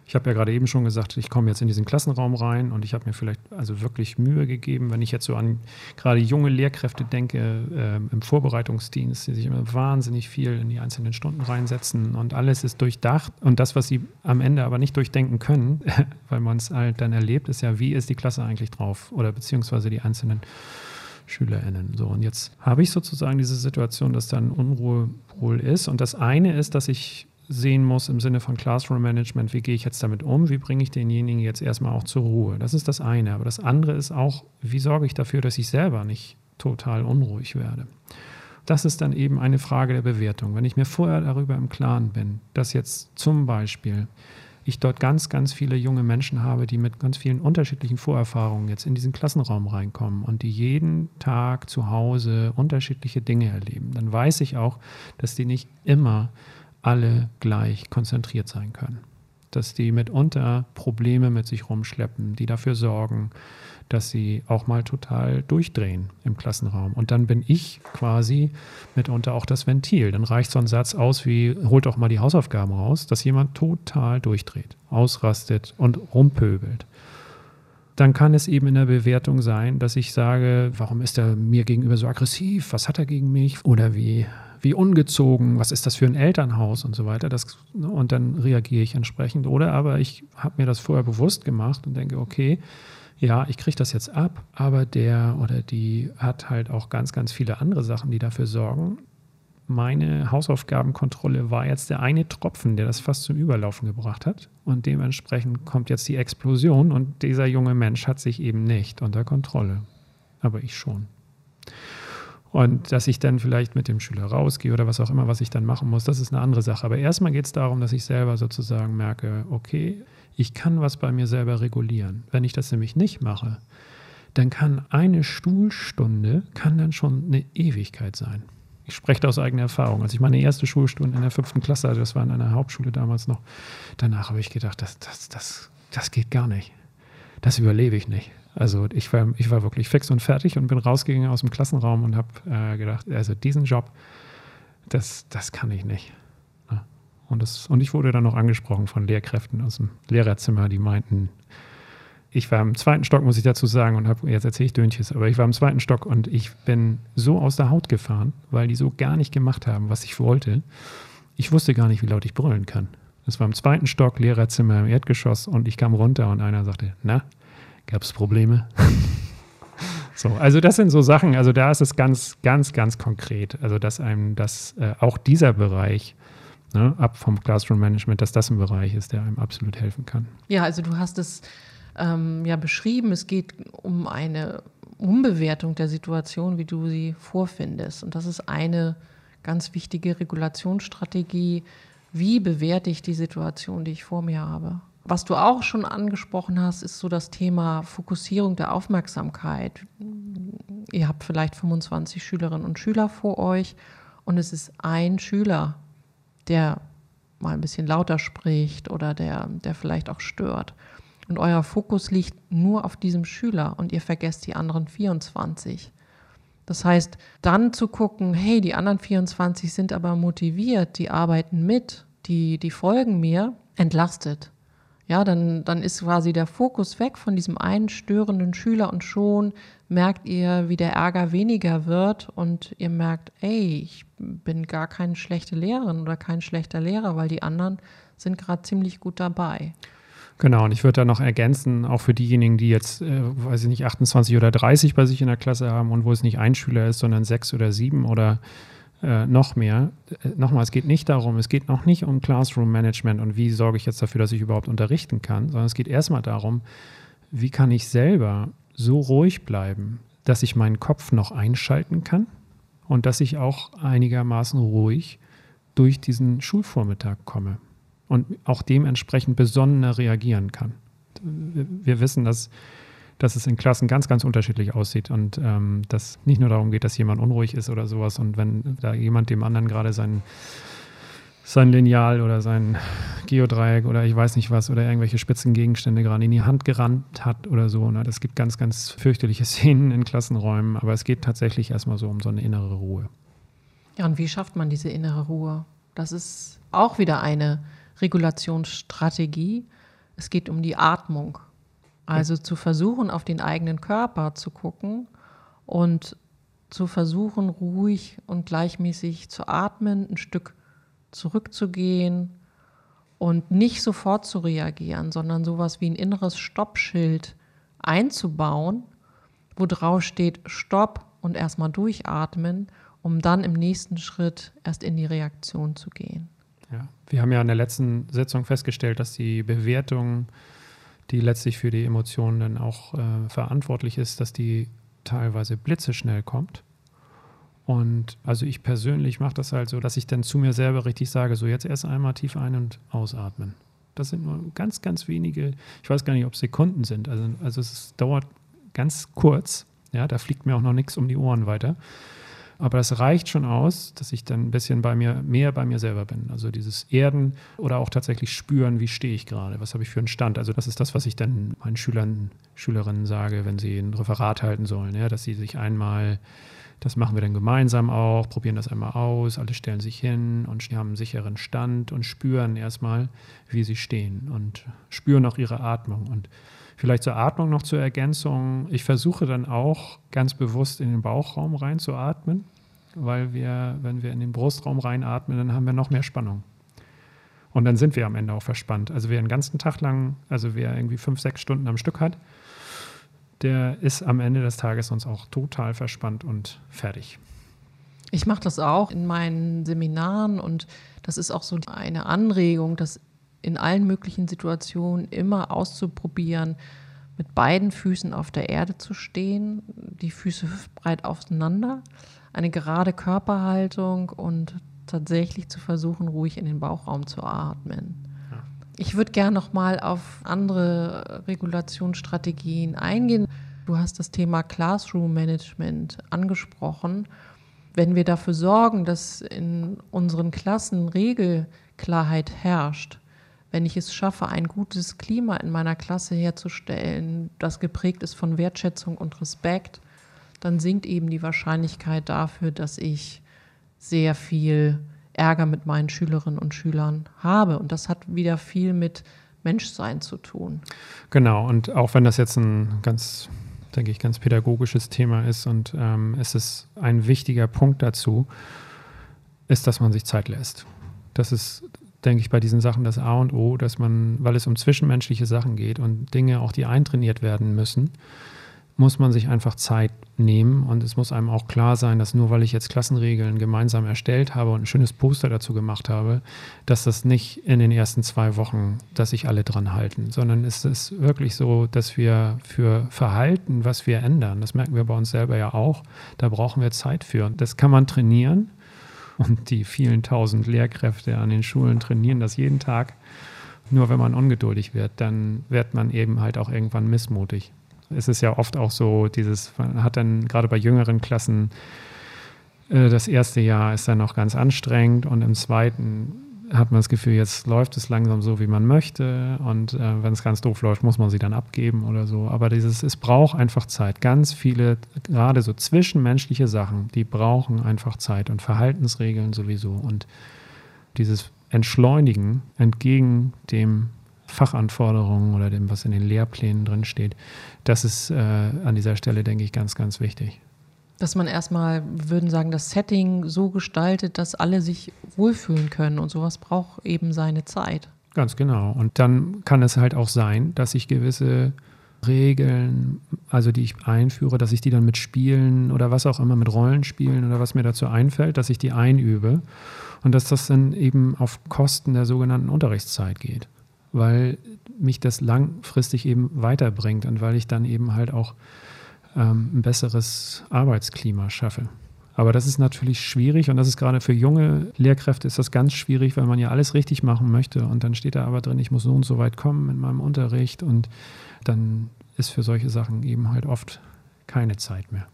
Ich habe ja gerade eben schon gesagt, ich komme jetzt in diesen Klassenraum rein und ich habe mir vielleicht also wirklich Mühe gegeben, wenn ich jetzt so an gerade junge Lehrkräfte denke äh, im Vorbereitungsdienst, die sich immer wahnsinnig viel in die einzelnen Stunden reinsetzen und alles ist durchdacht und das, was sie am Ende aber nicht durchdenken können, weil man es halt dann erlebt, ist ja, wie ist die Klasse eigentlich drauf oder beziehungsweise die einzelnen SchülerInnen. So, und jetzt habe ich sozusagen diese Situation, dass da ein Unruhepol ist. Und das eine ist, dass ich sehen muss im Sinne von Classroom Management, wie gehe ich jetzt damit um, wie bringe ich denjenigen jetzt erstmal auch zur Ruhe. Das ist das eine. Aber das andere ist auch, wie sorge ich dafür, dass ich selber nicht total unruhig werde. Das ist dann eben eine Frage der Bewertung. Wenn ich mir vorher darüber im Klaren bin, dass jetzt zum Beispiel ich dort ganz, ganz viele junge Menschen habe, die mit ganz vielen unterschiedlichen Vorerfahrungen jetzt in diesen Klassenraum reinkommen und die jeden Tag zu Hause unterschiedliche Dinge erleben, dann weiß ich auch, dass die nicht immer alle gleich konzentriert sein können. Dass die mitunter Probleme mit sich rumschleppen, die dafür sorgen, dass sie auch mal total durchdrehen im Klassenraum. Und dann bin ich quasi mitunter auch das Ventil. Dann reicht so ein Satz aus wie, holt doch mal die Hausaufgaben raus, dass jemand total durchdreht, ausrastet und rumpöbelt. Dann kann es eben in der Bewertung sein, dass ich sage, warum ist er mir gegenüber so aggressiv? Was hat er gegen mich? Oder wie, wie ungezogen? Was ist das für ein Elternhaus und so weiter? Das, und dann reagiere ich entsprechend. Oder aber ich habe mir das vorher bewusst gemacht und denke, okay, ja, ich kriege das jetzt ab, aber der oder die hat halt auch ganz, ganz viele andere Sachen, die dafür sorgen. Meine Hausaufgabenkontrolle war jetzt der eine Tropfen, der das fast zum Überlaufen gebracht hat. Und dementsprechend kommt jetzt die Explosion und dieser junge Mensch hat sich eben nicht unter Kontrolle. Aber ich schon. Und dass ich dann vielleicht mit dem Schüler rausgehe oder was auch immer, was ich dann machen muss, das ist eine andere Sache. Aber erstmal geht es darum, dass ich selber sozusagen merke, okay, ich kann was bei mir selber regulieren. Wenn ich das nämlich nicht mache, dann kann eine Stuhlstunde kann dann schon eine Ewigkeit sein. Ich spreche da aus eigener Erfahrung. Als ich meine erste Schulstunde in der fünften Klasse hatte, das war in einer Hauptschule damals noch, danach habe ich gedacht, das, das, das, das geht gar nicht. Das überlebe ich nicht. Also ich war, ich war wirklich fix und fertig und bin rausgegangen aus dem Klassenraum und habe äh, gedacht, also diesen Job, das, das kann ich nicht. Und, das, und ich wurde dann noch angesprochen von Lehrkräften aus dem Lehrerzimmer, die meinten, ich war im zweiten Stock, muss ich dazu sagen, und habe, jetzt erzähle ich Dönches, aber ich war im zweiten Stock und ich bin so aus der Haut gefahren, weil die so gar nicht gemacht haben, was ich wollte. Ich wusste gar nicht, wie laut ich brüllen kann. Das war im zweiten Stock, Lehrerzimmer im Erdgeschoss und ich kam runter und einer sagte, na, gab es Probleme? so, also das sind so Sachen, also da ist es ganz, ganz, ganz konkret, also dass einem das, äh, auch dieser Bereich ne, ab vom Classroom Management, dass das ein Bereich ist, der einem absolut helfen kann. Ja, also du hast es ähm, ja beschrieben, es geht um eine Umbewertung der Situation, wie du sie vorfindest. Und das ist eine ganz wichtige Regulationsstrategie. Wie bewerte ich die Situation, die ich vor mir habe? Was du auch schon angesprochen hast, ist so das Thema Fokussierung der Aufmerksamkeit. Ihr habt vielleicht 25 Schülerinnen und Schüler vor euch und es ist ein Schüler, der mal ein bisschen lauter spricht oder der, der vielleicht auch stört. Und euer Fokus liegt nur auf diesem Schüler und ihr vergesst die anderen 24. Das heißt, dann zu gucken, hey, die anderen 24 sind aber motiviert, die arbeiten mit, die, die folgen mir, entlastet. Ja, dann, dann ist quasi der Fokus weg von diesem einen störenden Schüler und schon merkt ihr, wie der Ärger weniger wird und ihr merkt, ey, ich bin gar keine schlechte Lehrerin oder kein schlechter Lehrer, weil die anderen sind gerade ziemlich gut dabei. Genau, und ich würde da noch ergänzen, auch für diejenigen, die jetzt, äh, weiß ich nicht, 28 oder 30 bei sich in der Klasse haben und wo es nicht ein Schüler ist, sondern sechs oder sieben oder äh, noch mehr. Äh, nochmal, es geht nicht darum, es geht noch nicht um Classroom Management und wie sorge ich jetzt dafür, dass ich überhaupt unterrichten kann, sondern es geht erstmal darum, wie kann ich selber so ruhig bleiben, dass ich meinen Kopf noch einschalten kann und dass ich auch einigermaßen ruhig durch diesen Schulvormittag komme und auch dementsprechend besonnener reagieren kann. Wir wissen, dass, dass es in Klassen ganz, ganz unterschiedlich aussieht und ähm, dass nicht nur darum geht, dass jemand unruhig ist oder sowas und wenn da jemand dem anderen gerade seinen sein Lineal oder sein Geodreieck oder ich weiß nicht was oder irgendwelche spitzen Gegenstände gerade in die Hand gerannt hat oder so. Ne? Das gibt ganz, ganz fürchterliche Szenen in Klassenräumen, aber es geht tatsächlich erstmal so um so eine innere Ruhe. Ja, und wie schafft man diese innere Ruhe? Das ist auch wieder eine Regulationsstrategie. Es geht um die Atmung. Also zu versuchen, auf den eigenen Körper zu gucken und zu versuchen, ruhig und gleichmäßig zu atmen, ein Stück zurückzugehen und nicht sofort zu reagieren, sondern sowas wie ein inneres Stoppschild einzubauen, wo drauf steht Stopp und erstmal durchatmen, um dann im nächsten Schritt erst in die Reaktion zu gehen. Ja, wir haben ja in der letzten Sitzung festgestellt, dass die Bewertung, die letztlich für die Emotionen dann auch äh, verantwortlich ist, dass die teilweise blitzeschnell kommt. Und also ich persönlich mache das halt so, dass ich dann zu mir selber richtig sage, so jetzt erst einmal tief ein- und ausatmen. Das sind nur ganz, ganz wenige, ich weiß gar nicht, ob Sekunden sind. Also, also es dauert ganz kurz. Ja, da fliegt mir auch noch nichts um die Ohren weiter. Aber das reicht schon aus, dass ich dann ein bisschen bei mir, mehr bei mir selber bin. Also dieses Erden oder auch tatsächlich spüren, wie stehe ich gerade, was habe ich für einen Stand. Also das ist das, was ich dann meinen Schülern, Schülerinnen sage, wenn sie ein Referat halten sollen, ja, dass sie sich einmal das machen wir dann gemeinsam auch, probieren das einmal aus, alle stellen sich hin und haben einen sicheren Stand und spüren erstmal, wie sie stehen und spüren auch ihre Atmung. Und vielleicht zur Atmung noch zur Ergänzung. Ich versuche dann auch ganz bewusst in den Bauchraum reinzuatmen, weil wir, wenn wir in den Brustraum reinatmen, dann haben wir noch mehr Spannung. Und dann sind wir am Ende auch verspannt. Also wer einen ganzen Tag lang, also wer irgendwie fünf, sechs Stunden am Stück hat, der ist am Ende des Tages uns auch total verspannt und fertig. Ich mache das auch in meinen Seminaren und das ist auch so eine Anregung, das in allen möglichen Situationen immer auszuprobieren, mit beiden Füßen auf der Erde zu stehen, die Füße hüftbreit auseinander, eine gerade Körperhaltung und tatsächlich zu versuchen, ruhig in den Bauchraum zu atmen. Ich würde gerne noch mal auf andere Regulationsstrategien eingehen. Du hast das Thema Classroom Management angesprochen. Wenn wir dafür sorgen, dass in unseren Klassen Regelklarheit herrscht, wenn ich es schaffe, ein gutes Klima in meiner Klasse herzustellen, das geprägt ist von Wertschätzung und Respekt, dann sinkt eben die Wahrscheinlichkeit dafür, dass ich sehr viel Ärger mit meinen Schülerinnen und Schülern habe. Und das hat wieder viel mit Menschsein zu tun. Genau, und auch wenn das jetzt ein ganz, denke ich, ganz pädagogisches Thema ist und ähm, es ist ein wichtiger Punkt dazu, ist, dass man sich Zeit lässt. Das ist, denke ich, bei diesen Sachen das A und O, dass man, weil es um zwischenmenschliche Sachen geht und Dinge auch, die eintrainiert werden müssen, muss man sich einfach Zeit nehmen und es muss einem auch klar sein, dass nur weil ich jetzt Klassenregeln gemeinsam erstellt habe und ein schönes Poster dazu gemacht habe, dass das nicht in den ersten zwei Wochen, dass sich alle dran halten, sondern es ist wirklich so, dass wir für Verhalten, was wir ändern, das merken wir bei uns selber ja auch, da brauchen wir Zeit für. Das kann man trainieren und die vielen tausend Lehrkräfte an den Schulen trainieren das jeden Tag. Nur wenn man ungeduldig wird, dann wird man eben halt auch irgendwann missmutig es ist ja oft auch so, dieses, man hat dann gerade bei jüngeren Klassen, äh, das erste Jahr ist dann noch ganz anstrengend und im zweiten hat man das Gefühl, jetzt läuft es langsam so, wie man möchte und äh, wenn es ganz doof läuft, muss man sie dann abgeben oder so. Aber dieses, es braucht einfach Zeit. Ganz viele, gerade so zwischenmenschliche Sachen, die brauchen einfach Zeit und Verhaltensregeln sowieso und dieses Entschleunigen entgegen dem Fachanforderungen oder dem, was in den Lehrplänen drin steht. Das ist äh, an dieser Stelle, denke ich, ganz, ganz wichtig. Dass man erstmal, würden sagen, das Setting so gestaltet, dass alle sich wohlfühlen können und sowas braucht eben seine Zeit. Ganz genau. Und dann kann es halt auch sein, dass ich gewisse Regeln, also die ich einführe, dass ich die dann mit Spielen oder was auch immer, mit Rollenspielen oder was mir dazu einfällt, dass ich die einübe und dass das dann eben auf Kosten der sogenannten Unterrichtszeit geht weil mich das langfristig eben weiterbringt und weil ich dann eben halt auch ähm, ein besseres Arbeitsklima schaffe. Aber das ist natürlich schwierig und das ist gerade für junge Lehrkräfte ist das ganz schwierig, weil man ja alles richtig machen möchte und dann steht da aber drin, ich muss so und so weit kommen in meinem Unterricht und dann ist für solche Sachen eben halt oft keine Zeit mehr.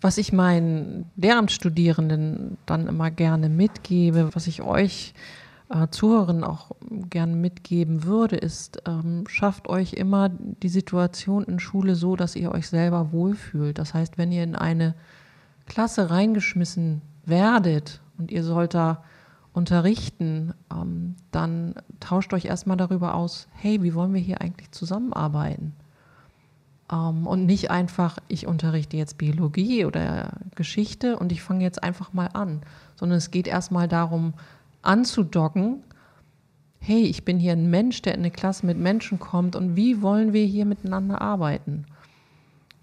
Was ich meinen Lehramtsstudierenden dann immer gerne mitgebe, was ich euch äh, Zuhörern auch gerne mitgeben würde, ist, ähm, schafft euch immer die Situation in Schule so, dass ihr euch selber wohlfühlt. Das heißt, wenn ihr in eine Klasse reingeschmissen werdet und ihr sollt da unterrichten, ähm, dann tauscht euch erstmal darüber aus, hey, wie wollen wir hier eigentlich zusammenarbeiten? Ähm, und nicht einfach, ich unterrichte jetzt Biologie oder Geschichte und ich fange jetzt einfach mal an, sondern es geht erstmal darum, anzudocken, hey, ich bin hier ein Mensch, der in eine Klasse mit Menschen kommt und wie wollen wir hier miteinander arbeiten?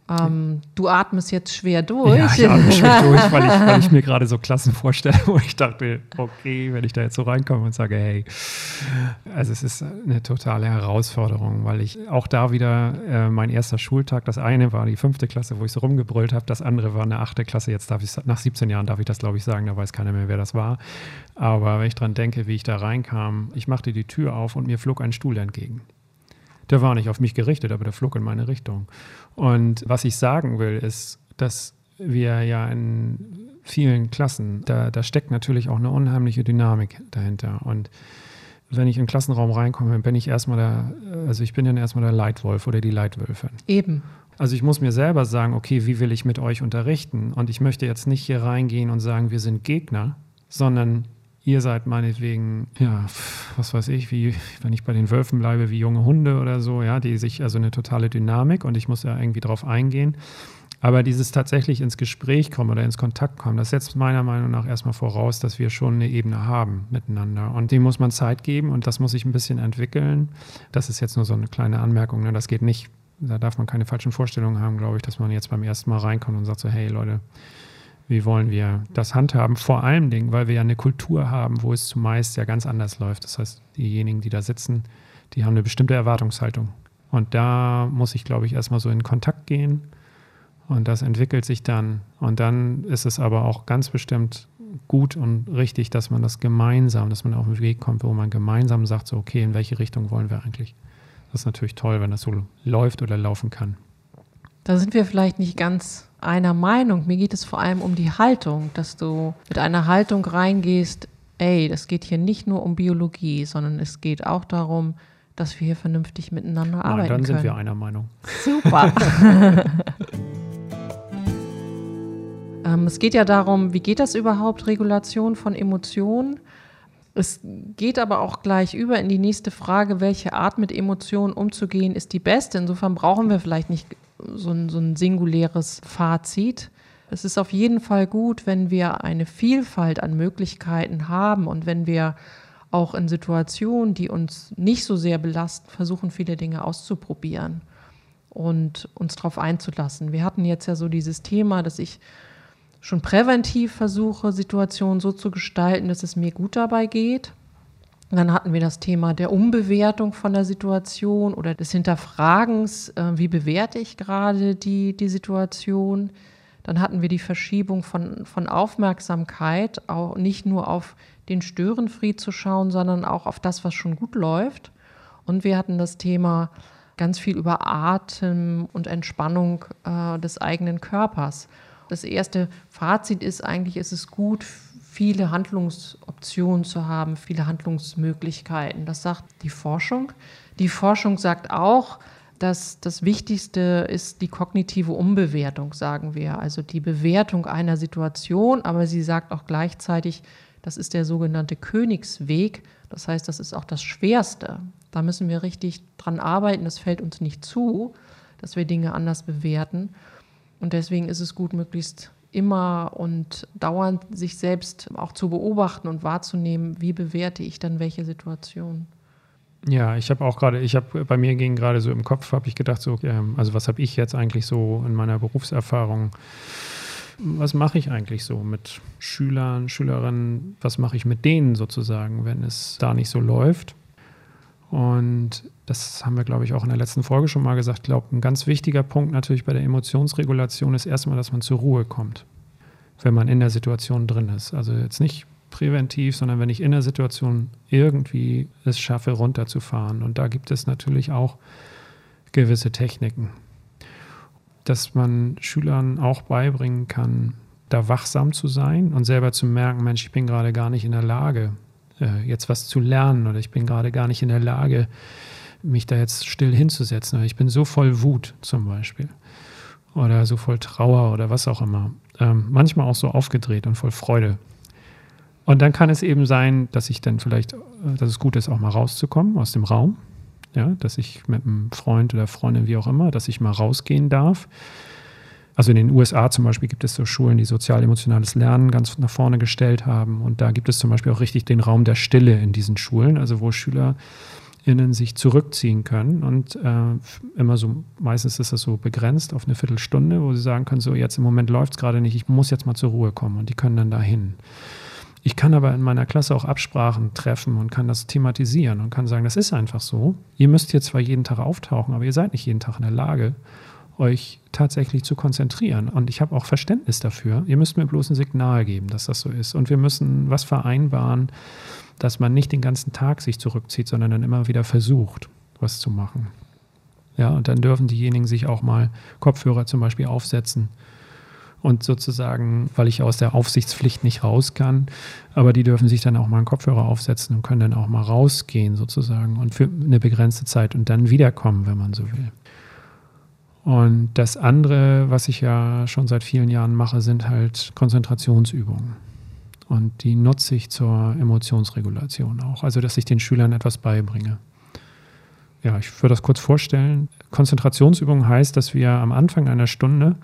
Ähm, du atmest jetzt schwer durch. Ja, ich atme schwer durch, weil ich, weil ich mir gerade so Klassen vorstelle, wo ich dachte, okay, wenn ich da jetzt so reinkomme und sage, hey, also es ist eine totale Herausforderung, weil ich auch da wieder äh, mein erster Schultag, das eine war die fünfte Klasse, wo ich so rumgebrüllt habe, das andere war eine achte Klasse, jetzt darf ich nach 17 Jahren darf ich das glaube ich sagen, da weiß keiner mehr, wer das war. Aber wenn ich dran denke, wie ich da reinkam, ich machte die Tür auf und mir flog ein Stuhl entgegen. Der war nicht auf mich gerichtet, aber der flog in meine Richtung. Und was ich sagen will, ist, dass wir ja in vielen Klassen, da, da steckt natürlich auch eine unheimliche Dynamik dahinter. Und wenn ich in den Klassenraum reinkomme, bin ich erstmal der, also ich bin dann erstmal der Leitwolf oder die Leitwölfin. Eben. Also ich muss mir selber sagen, okay, wie will ich mit euch unterrichten? Und ich möchte jetzt nicht hier reingehen und sagen, wir sind Gegner, sondern ihr seid meinetwegen, ja, was weiß ich, wie, wenn ich bei den Wölfen bleibe, wie junge Hunde oder so, ja, die sich, also eine totale Dynamik und ich muss ja irgendwie drauf eingehen. Aber dieses tatsächlich ins Gespräch kommen oder ins Kontakt kommen, das setzt meiner Meinung nach erstmal voraus, dass wir schon eine Ebene haben miteinander. Und dem muss man Zeit geben und das muss sich ein bisschen entwickeln. Das ist jetzt nur so eine kleine Anmerkung. Ne? Das geht nicht, da darf man keine falschen Vorstellungen haben, glaube ich, dass man jetzt beim ersten Mal reinkommt und sagt so, hey Leute, wie wollen wir das handhaben? Vor allem Dingen, weil wir ja eine Kultur haben, wo es zumeist ja ganz anders läuft. Das heißt, diejenigen, die da sitzen, die haben eine bestimmte Erwartungshaltung. Und da muss ich, glaube ich, erstmal so in Kontakt gehen. Und das entwickelt sich dann. Und dann ist es aber auch ganz bestimmt gut und richtig, dass man das gemeinsam, dass man auf den Weg kommt, wo man gemeinsam sagt, so, okay, in welche Richtung wollen wir eigentlich? Das ist natürlich toll, wenn das so läuft oder laufen kann. Da sind wir vielleicht nicht ganz einer Meinung. Mir geht es vor allem um die Haltung, dass du mit einer Haltung reingehst, ey, das geht hier nicht nur um Biologie, sondern es geht auch darum, dass wir hier vernünftig miteinander Nein, arbeiten dann können. sind wir einer Meinung. Super. ähm, es geht ja darum, wie geht das überhaupt, Regulation von Emotionen? Es geht aber auch gleich über in die nächste Frage, welche Art mit Emotionen umzugehen ist die beste. Insofern brauchen wir vielleicht nicht so ein, so ein singuläres Fazit. Es ist auf jeden Fall gut, wenn wir eine Vielfalt an Möglichkeiten haben und wenn wir auch in Situationen, die uns nicht so sehr belasten, versuchen, viele Dinge auszuprobieren und uns darauf einzulassen. Wir hatten jetzt ja so dieses Thema, dass ich schon präventiv versuche, Situationen so zu gestalten, dass es mir gut dabei geht. Dann hatten wir das Thema der Umbewertung von der Situation oder des Hinterfragens, äh, wie bewerte ich gerade die, die Situation. Dann hatten wir die Verschiebung von, von Aufmerksamkeit, auch nicht nur auf den Störenfried zu schauen, sondern auch auf das, was schon gut läuft. Und wir hatten das Thema ganz viel über Atem und Entspannung äh, des eigenen Körpers. Das erste Fazit ist eigentlich, ist es gut, viele Handlungsoptionen zu haben, viele Handlungsmöglichkeiten. Das sagt die Forschung. Die Forschung sagt auch, dass das Wichtigste ist die kognitive Umbewertung, sagen wir. Also die Bewertung einer Situation, aber sie sagt auch gleichzeitig, das ist der sogenannte Königsweg. Das heißt, das ist auch das Schwerste. Da müssen wir richtig dran arbeiten. Das fällt uns nicht zu, dass wir Dinge anders bewerten. Und deswegen ist es gut, möglichst immer und dauernd sich selbst auch zu beobachten und wahrzunehmen, wie bewerte ich dann welche Situation. Ja, ich habe auch gerade, ich habe bei mir ging gerade so im Kopf, habe ich gedacht, so, also was habe ich jetzt eigentlich so in meiner Berufserfahrung, was mache ich eigentlich so mit Schülern, Schülerinnen, was mache ich mit denen sozusagen, wenn es da nicht so läuft? Und das haben wir, glaube ich, auch in der letzten Folge schon mal gesagt. Ich glaube, ein ganz wichtiger Punkt natürlich bei der Emotionsregulation ist erstmal, dass man zur Ruhe kommt, wenn man in der Situation drin ist. Also jetzt nicht präventiv, sondern wenn ich in der Situation irgendwie es schaffe, runterzufahren. Und da gibt es natürlich auch gewisse Techniken, dass man Schülern auch beibringen kann, da wachsam zu sein und selber zu merken, Mensch, ich bin gerade gar nicht in der Lage, äh, jetzt was zu lernen oder ich bin gerade gar nicht in der Lage, mich da jetzt still hinzusetzen. Oder ich bin so voll Wut zum Beispiel oder so voll Trauer oder was auch immer. Ähm, manchmal auch so aufgedreht und voll Freude. Und dann kann es eben sein, dass ich dann vielleicht, äh, dass es gut ist, auch mal rauszukommen aus dem Raum. Ja, dass ich mit einem Freund oder Freundin, wie auch immer, dass ich mal rausgehen darf. Also in den USA zum Beispiel gibt es so Schulen, die sozial-emotionales Lernen ganz nach vorne gestellt haben. Und da gibt es zum Beispiel auch richtig den Raum der Stille in diesen Schulen, also wo SchülerInnen sich zurückziehen können. Und äh, immer so, meistens ist das so begrenzt auf eine Viertelstunde, wo sie sagen können, so jetzt im Moment läuft es gerade nicht, ich muss jetzt mal zur Ruhe kommen. Und die können dann dahin. Ich kann aber in meiner Klasse auch Absprachen treffen und kann das thematisieren und kann sagen, das ist einfach so. Ihr müsst hier zwar jeden Tag auftauchen, aber ihr seid nicht jeden Tag in der Lage, euch tatsächlich zu konzentrieren. Und ich habe auch Verständnis dafür. Ihr müsst mir bloß ein Signal geben, dass das so ist. Und wir müssen was vereinbaren, dass man nicht den ganzen Tag sich zurückzieht, sondern dann immer wieder versucht, was zu machen. Ja, und dann dürfen diejenigen sich auch mal Kopfhörer zum Beispiel aufsetzen und sozusagen, weil ich aus der Aufsichtspflicht nicht raus kann, aber die dürfen sich dann auch mal einen Kopfhörer aufsetzen und können dann auch mal rausgehen sozusagen und für eine begrenzte Zeit und dann wiederkommen, wenn man so will. Und das andere, was ich ja schon seit vielen Jahren mache, sind halt Konzentrationsübungen. Und die nutze ich zur Emotionsregulation auch. Also, dass ich den Schülern etwas beibringe. Ja, ich würde das kurz vorstellen. Konzentrationsübung heißt, dass wir am Anfang einer Stunde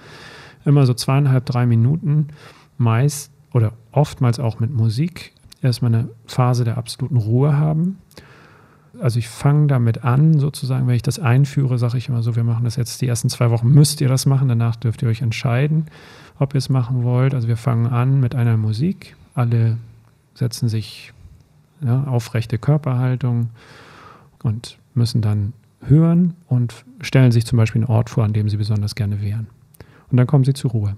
immer so zweieinhalb, drei Minuten meist oder oftmals auch mit Musik erstmal eine Phase der absoluten Ruhe haben also ich fange damit an, sozusagen, wenn ich das einführe, sage ich immer so, wir machen das jetzt die ersten zwei Wochen, müsst ihr das machen, danach dürft ihr euch entscheiden, ob ihr es machen wollt. Also wir fangen an mit einer Musik, alle setzen sich ja, aufrechte Körperhaltung und müssen dann hören und stellen sich zum Beispiel einen Ort vor, an dem sie besonders gerne wären. Und dann kommen sie zur Ruhe.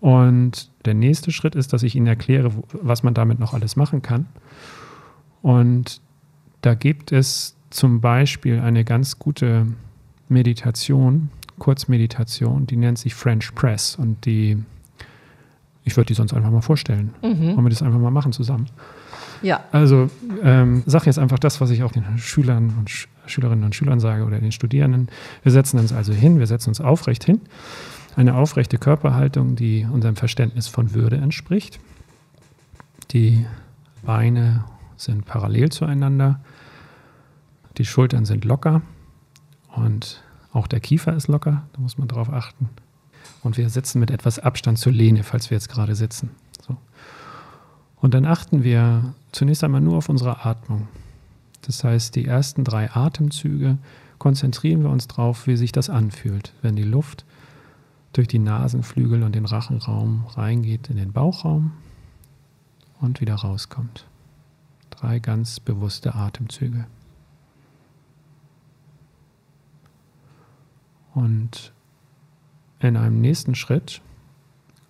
Und der nächste Schritt ist, dass ich ihnen erkläre, was man damit noch alles machen kann. Und da gibt es zum Beispiel eine ganz gute Meditation, Kurzmeditation, die nennt sich French Press und die, ich würde die sonst einfach mal vorstellen. Mhm. Wollen wir das einfach mal machen zusammen? Ja. Also ähm, sage jetzt einfach das, was ich auch den Schülern und Sch Schülerinnen und Schülern sage oder den Studierenden. Wir setzen uns also hin, wir setzen uns aufrecht hin. Eine aufrechte Körperhaltung, die unserem Verständnis von Würde entspricht. Die Beine sind parallel zueinander. Die Schultern sind locker und auch der Kiefer ist locker, da muss man drauf achten. Und wir sitzen mit etwas Abstand zur Lehne, falls wir jetzt gerade sitzen. So. Und dann achten wir zunächst einmal nur auf unsere Atmung. Das heißt, die ersten drei Atemzüge konzentrieren wir uns drauf, wie sich das anfühlt, wenn die Luft durch die Nasenflügel und den Rachenraum reingeht in den Bauchraum und wieder rauskommt. Drei ganz bewusste Atemzüge. Und in einem nächsten Schritt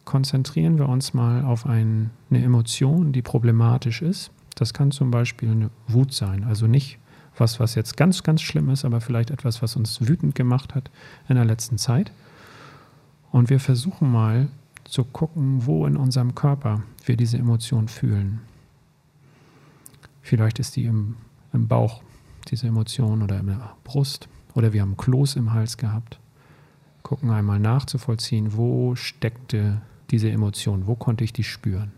konzentrieren wir uns mal auf ein, eine Emotion, die problematisch ist. Das kann zum Beispiel eine Wut sein, also nicht was, was jetzt ganz, ganz schlimm ist, aber vielleicht etwas, was uns wütend gemacht hat in der letzten Zeit. Und wir versuchen mal zu gucken, wo in unserem Körper wir diese Emotion fühlen. Vielleicht ist die im, im Bauch, diese Emotion, oder in der Brust. Oder wir haben Kloß im Hals gehabt. Gucken einmal nachzuvollziehen, wo steckte diese Emotion, wo konnte ich die spüren.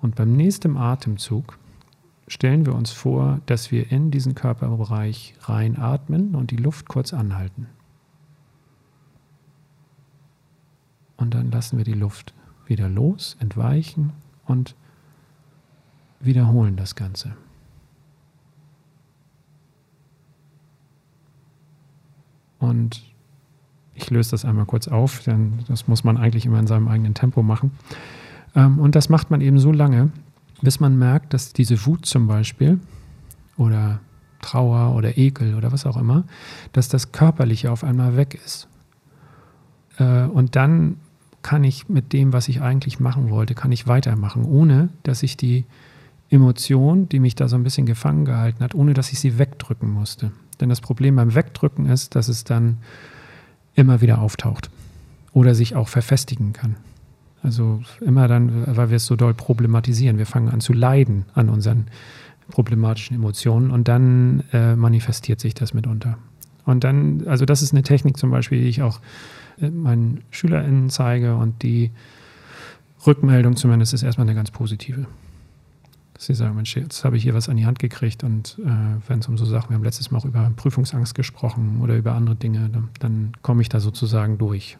Und beim nächsten Atemzug stellen wir uns vor, dass wir in diesen Körperbereich reinatmen und die Luft kurz anhalten. Und dann lassen wir die Luft wieder los, entweichen und wiederholen das Ganze. Und ich löse das einmal kurz auf, denn das muss man eigentlich immer in seinem eigenen Tempo machen. Ähm, und das macht man eben so lange, bis man merkt, dass diese Wut zum Beispiel oder Trauer oder Ekel oder was auch immer, dass das Körperliche auf einmal weg ist. Äh, und dann kann ich mit dem, was ich eigentlich machen wollte, kann ich weitermachen, ohne dass ich die Emotion, die mich da so ein bisschen gefangen gehalten hat, ohne dass ich sie wegdrücken musste. Denn das Problem beim Wegdrücken ist, dass es dann immer wieder auftaucht oder sich auch verfestigen kann. Also immer dann, weil wir es so doll problematisieren. Wir fangen an zu leiden an unseren problematischen Emotionen und dann äh, manifestiert sich das mitunter. Und dann, also das ist eine Technik zum Beispiel, die ich auch äh, meinen SchülerInnen zeige und die Rückmeldung zumindest ist erstmal eine ganz positive. Dass sie sagen, Mensch, jetzt habe ich hier was an die Hand gekriegt und äh, wenn es um so Sachen, wir haben letztes Mal auch über Prüfungsangst gesprochen oder über andere Dinge, dann, dann komme ich da sozusagen durch.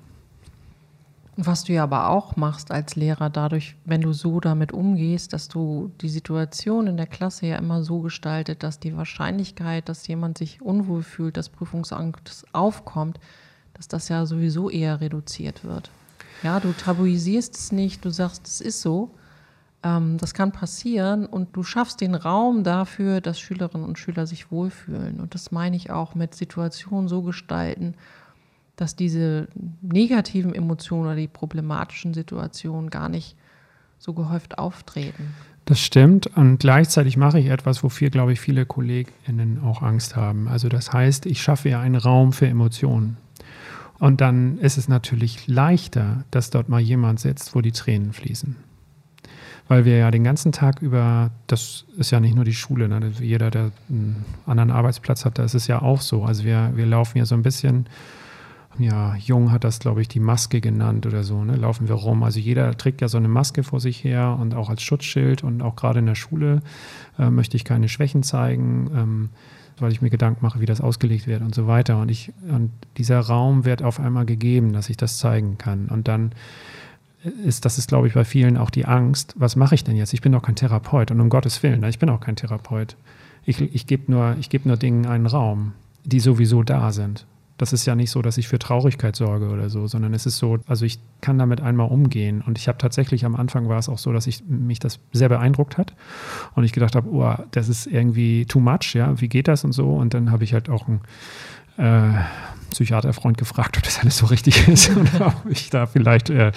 Was du ja aber auch machst als Lehrer, dadurch, wenn du so damit umgehst, dass du die Situation in der Klasse ja immer so gestaltet, dass die Wahrscheinlichkeit, dass jemand sich unwohl fühlt, dass Prüfungsangst aufkommt, dass das ja sowieso eher reduziert wird. Ja, du tabuisierst es nicht, du sagst, es ist so. Ähm, das kann passieren und du schaffst den Raum dafür, dass Schülerinnen und Schüler sich wohlfühlen. Und das meine ich auch mit Situationen so gestalten, dass diese negativen Emotionen oder die problematischen Situationen gar nicht so gehäuft auftreten. Das stimmt. Und gleichzeitig mache ich etwas, wofür, glaube ich, viele KollegInnen auch Angst haben. Also das heißt, ich schaffe ja einen Raum für Emotionen. Und dann ist es natürlich leichter, dass dort mal jemand sitzt, wo die Tränen fließen. Weil wir ja den ganzen Tag über, das ist ja nicht nur die Schule, ne? jeder, der einen anderen Arbeitsplatz hat, da ist es ja auch so. Also wir, wir laufen ja so ein bisschen ja, Jung hat das, glaube ich, die Maske genannt oder so, ne? laufen wir rum. Also jeder trägt ja so eine Maske vor sich her und auch als Schutzschild und auch gerade in der Schule äh, möchte ich keine Schwächen zeigen, ähm, weil ich mir Gedanken mache, wie das ausgelegt wird und so weiter. Und, ich, und dieser Raum wird auf einmal gegeben, dass ich das zeigen kann. Und dann ist, das ist, glaube ich, bei vielen auch die Angst, was mache ich denn jetzt? Ich bin doch kein Therapeut und um Gottes Willen, ich bin auch kein Therapeut. Ich, ich gebe nur, geb nur Dingen einen Raum, die sowieso da sind. Das ist ja nicht so, dass ich für Traurigkeit sorge oder so, sondern es ist so, also ich kann damit einmal umgehen. Und ich habe tatsächlich am Anfang war es auch so, dass ich mich das sehr beeindruckt hat und ich gedacht habe, oh, das ist irgendwie too much, ja, wie geht das und so. Und dann habe ich halt auch einen äh, Psychiaterfreund gefragt, ob das alles so richtig ist und ob ich da vielleicht äh,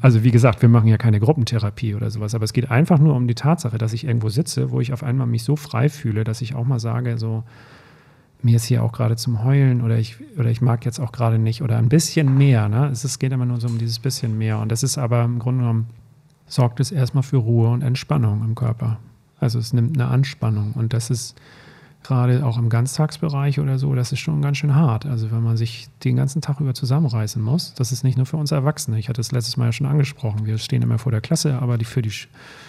also wie gesagt, wir machen ja keine Gruppentherapie oder sowas, aber es geht einfach nur um die Tatsache, dass ich irgendwo sitze, wo ich auf einmal mich so frei fühle, dass ich auch mal sage, so, mir ist hier auch gerade zum Heulen oder ich, oder ich mag jetzt auch gerade nicht oder ein bisschen mehr. Ne? Es, es geht immer nur so um dieses bisschen mehr. Und das ist aber im Grunde genommen, sorgt es erstmal für Ruhe und Entspannung im Körper. Also es nimmt eine Anspannung und das ist gerade auch im Ganztagsbereich oder so, das ist schon ganz schön hart. Also wenn man sich den ganzen Tag über zusammenreißen muss, das ist nicht nur für uns Erwachsene. Ich hatte es letztes Mal ja schon angesprochen. Wir stehen immer vor der Klasse, aber die, für die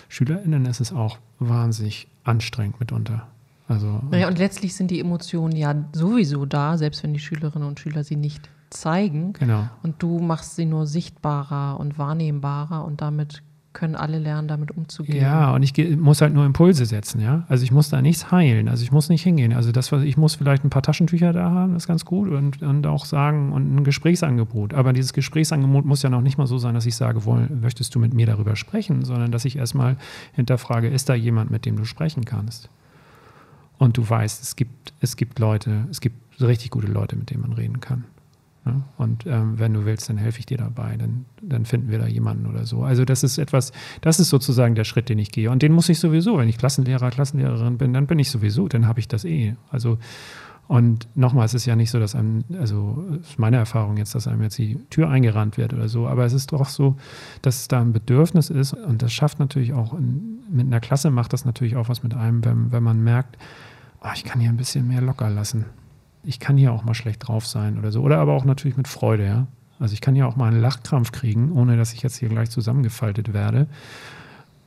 SchülerInnen ist es auch wahnsinnig anstrengend mitunter. Also, naja, und letztlich sind die Emotionen ja sowieso da, selbst wenn die Schülerinnen und Schüler sie nicht zeigen. Genau. Und du machst sie nur sichtbarer und wahrnehmbarer und damit können alle lernen, damit umzugehen. Ja, und ich muss halt nur Impulse setzen, ja. Also ich muss da nichts heilen, also ich muss nicht hingehen. Also das, was ich muss vielleicht ein paar Taschentücher da haben, ist ganz gut und, und auch sagen und ein Gesprächsangebot. Aber dieses Gesprächsangebot muss ja noch nicht mal so sein, dass ich sage, wollen, möchtest du mit mir darüber sprechen, sondern dass ich erstmal hinterfrage, ist da jemand, mit dem du sprechen kannst? Und du weißt, es gibt, es gibt Leute, es gibt richtig gute Leute, mit denen man reden kann. Und ähm, wenn du willst, dann helfe ich dir dabei, dann, dann finden wir da jemanden oder so. Also das ist etwas, das ist sozusagen der Schritt, den ich gehe. Und den muss ich sowieso, wenn ich Klassenlehrer, Klassenlehrerin bin, dann bin ich sowieso, dann habe ich das eh. Also und nochmal, es ist ja nicht so, dass einem, also ist meine Erfahrung jetzt, dass einem jetzt die Tür eingerannt wird oder so, aber es ist doch so, dass da ein Bedürfnis ist und das schafft natürlich auch, in, mit einer Klasse macht das natürlich auch was mit einem, wenn, wenn man merkt, oh, ich kann hier ein bisschen mehr locker lassen. Ich kann hier auch mal schlecht drauf sein oder so. Oder aber auch natürlich mit Freude, ja. Also ich kann hier auch mal einen Lachkrampf kriegen, ohne dass ich jetzt hier gleich zusammengefaltet werde.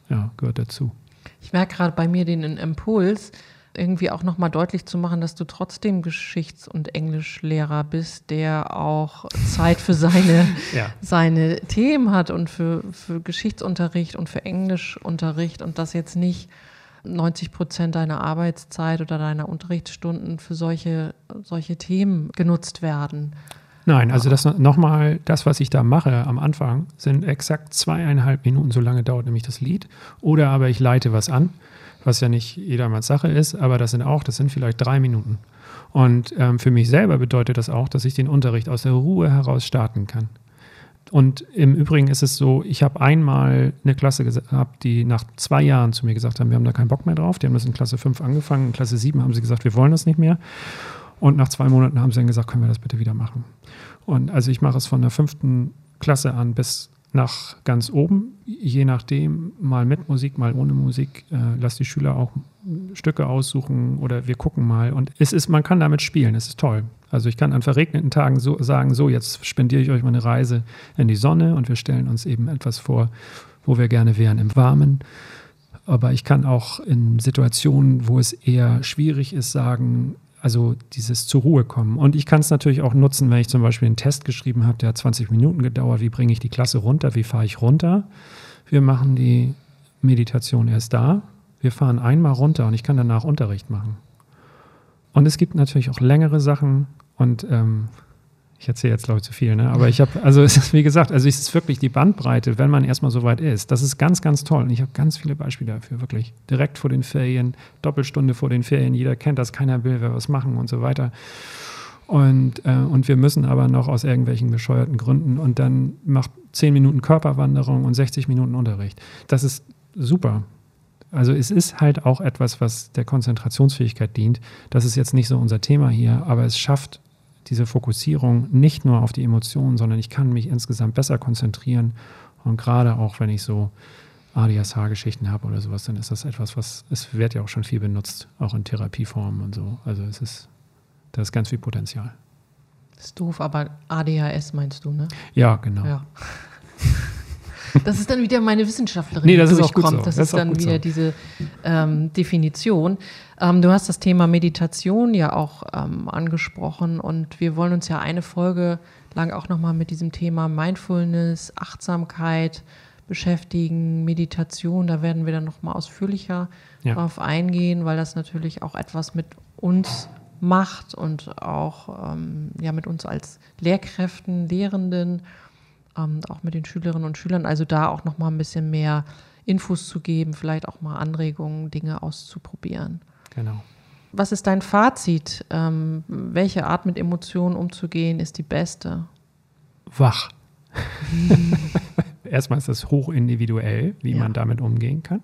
Ja, gehört dazu. Ich merke gerade bei mir den Impuls, irgendwie auch nochmal deutlich zu machen, dass du trotzdem Geschichts- und Englischlehrer bist, der auch Zeit für seine, ja. seine Themen hat und für, für Geschichtsunterricht und für Englischunterricht und das jetzt nicht 90 Prozent deiner Arbeitszeit oder deiner Unterrichtsstunden für solche, solche Themen genutzt werden. Nein, also das nochmal, das, was ich da mache am Anfang, sind exakt zweieinhalb Minuten, so lange dauert nämlich das Lied. Oder aber ich leite was an, was ja nicht jedermanns Sache ist, aber das sind auch, das sind vielleicht drei Minuten. Und ähm, für mich selber bedeutet das auch, dass ich den Unterricht aus der Ruhe heraus starten kann. Und im Übrigen ist es so, ich habe einmal eine Klasse gehabt, die nach zwei Jahren zu mir gesagt haben, wir haben da keinen Bock mehr drauf. Die haben das in Klasse 5 angefangen. In Klasse 7 haben sie gesagt, wir wollen das nicht mehr. Und nach zwei Monaten haben sie dann gesagt, können wir das bitte wieder machen. Und also ich mache es von der fünften Klasse an bis nach ganz oben, je nachdem, mal mit Musik, mal ohne Musik. Äh, lass die Schüler auch Stücke aussuchen oder wir gucken mal. Und es ist, man kann damit spielen, es ist toll. Also ich kann an verregneten Tagen so sagen, so, jetzt spendiere ich euch mal eine Reise in die Sonne und wir stellen uns eben etwas vor, wo wir gerne wären im Warmen. Aber ich kann auch in Situationen, wo es eher schwierig ist, sagen, also dieses zur Ruhe kommen. Und ich kann es natürlich auch nutzen, wenn ich zum Beispiel einen Test geschrieben habe, der hat 20 Minuten gedauert, wie bringe ich die Klasse runter, wie fahre ich runter. Wir machen die Meditation erst da. Wir fahren einmal runter und ich kann danach Unterricht machen. Und es gibt natürlich auch längere Sachen und ähm, ich erzähle jetzt, glaube ich, zu viel, ne? aber ich habe, also es ist, wie gesagt, also es ist wirklich die Bandbreite, wenn man erstmal so weit ist. Das ist ganz, ganz toll. Und ich habe ganz viele Beispiele dafür, wirklich. Direkt vor den Ferien, Doppelstunde vor den Ferien, jeder kennt das, keiner will wer was machen und so weiter. Und, äh, und wir müssen aber noch aus irgendwelchen bescheuerten Gründen und dann macht 10 Minuten Körperwanderung und 60 Minuten Unterricht. Das ist super. Also es ist halt auch etwas, was der Konzentrationsfähigkeit dient. Das ist jetzt nicht so unser Thema hier, aber es schafft diese Fokussierung nicht nur auf die Emotionen, sondern ich kann mich insgesamt besser konzentrieren. Und gerade auch, wenn ich so ADHS-Geschichten habe oder sowas, dann ist das etwas, was, es wird ja auch schon viel benutzt, auch in Therapieformen und so. Also es ist, da ist ganz viel Potenzial. Das ist doof, aber ADHS meinst du, ne? Ja, genau. Ja. Das ist dann wieder meine Wissenschaftlerin, nee, das die durchkommt. Ist so. Das, das, ist dann wieder so. diese ähm, Definition. Ähm, du hast das Thema Meditation ja auch ähm, angesprochen und wir wollen uns ja eine Folge lang auch nochmal mit diesem Thema Mindfulness, Achtsamkeit beschäftigen, Meditation. Da werden wir dann nochmal ausführlicher ja. drauf eingehen, weil das natürlich auch etwas mit uns macht und auch ähm, ja, mit uns als Lehrkräften, Lehrenden ähm, auch mit den Schülerinnen und Schülern. Also da auch noch mal ein bisschen mehr Infos zu geben, vielleicht auch mal Anregungen, Dinge auszuprobieren. Genau. Was ist dein Fazit? Ähm, welche Art mit Emotionen umzugehen ist die beste? Wach. Erstmal ist das hochindividuell, wie ja. man damit umgehen kann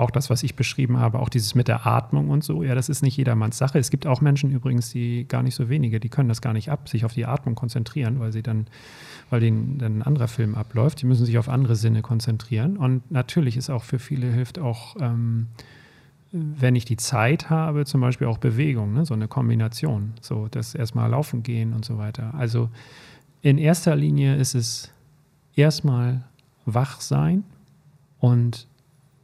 auch das, was ich beschrieben habe, auch dieses mit der Atmung und so, ja, das ist nicht jedermanns Sache. Es gibt auch Menschen übrigens, die gar nicht so wenige, die können das gar nicht ab, sich auf die Atmung konzentrieren, weil sie dann, weil denen dann ein anderer Film abläuft. Die müssen sich auf andere Sinne konzentrieren. Und natürlich ist auch für viele hilft auch, ähm, wenn ich die Zeit habe, zum Beispiel auch Bewegung, ne? so eine Kombination, so das erstmal laufen gehen und so weiter. Also in erster Linie ist es erstmal wach sein und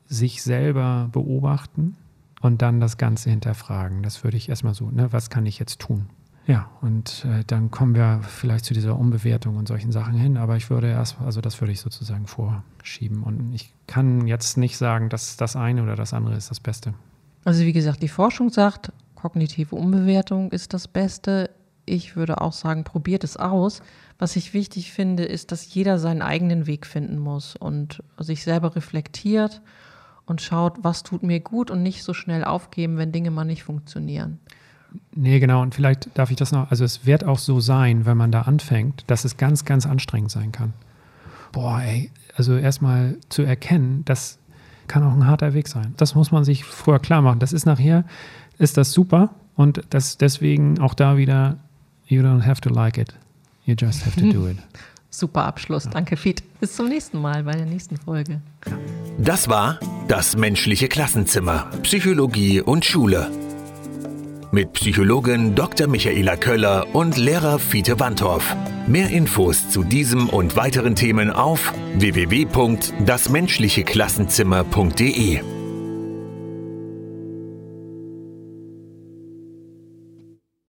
sich selber beobachten und dann das Ganze hinterfragen. Das würde ich erstmal so, ne, was kann ich jetzt tun? Ja, und äh, dann kommen wir vielleicht zu dieser Umbewertung und solchen Sachen hin, aber ich würde erst, also das würde ich sozusagen vorschieben. Und ich kann jetzt nicht sagen, dass das eine oder das andere ist das Beste. Also wie gesagt, die Forschung sagt, kognitive Umbewertung ist das Beste. Ich würde auch sagen, probiert es aus. Was ich wichtig finde, ist, dass jeder seinen eigenen Weg finden muss und sich selber reflektiert und schaut, was tut mir gut und nicht so schnell aufgeben, wenn Dinge mal nicht funktionieren. Nee, genau. Und vielleicht darf ich das noch, also es wird auch so sein, wenn man da anfängt, dass es ganz, ganz anstrengend sein kann. Boah, ey, also erstmal zu erkennen, das kann auch ein harter Weg sein. Das muss man sich vorher klar machen. Das ist nachher, ist das super und das deswegen auch da wieder, you don't have to like it. You just have to do it. Super Abschluss. Danke, Fiet. Bis zum nächsten Mal bei der nächsten Folge. Das war das menschliche Klassenzimmer. Psychologie und Schule. Mit Psychologin Dr. Michaela Köller und Lehrer Fiete Wandorf. Mehr Infos zu diesem und weiteren Themen auf www.dasmenschlicheklassenzimmer.de.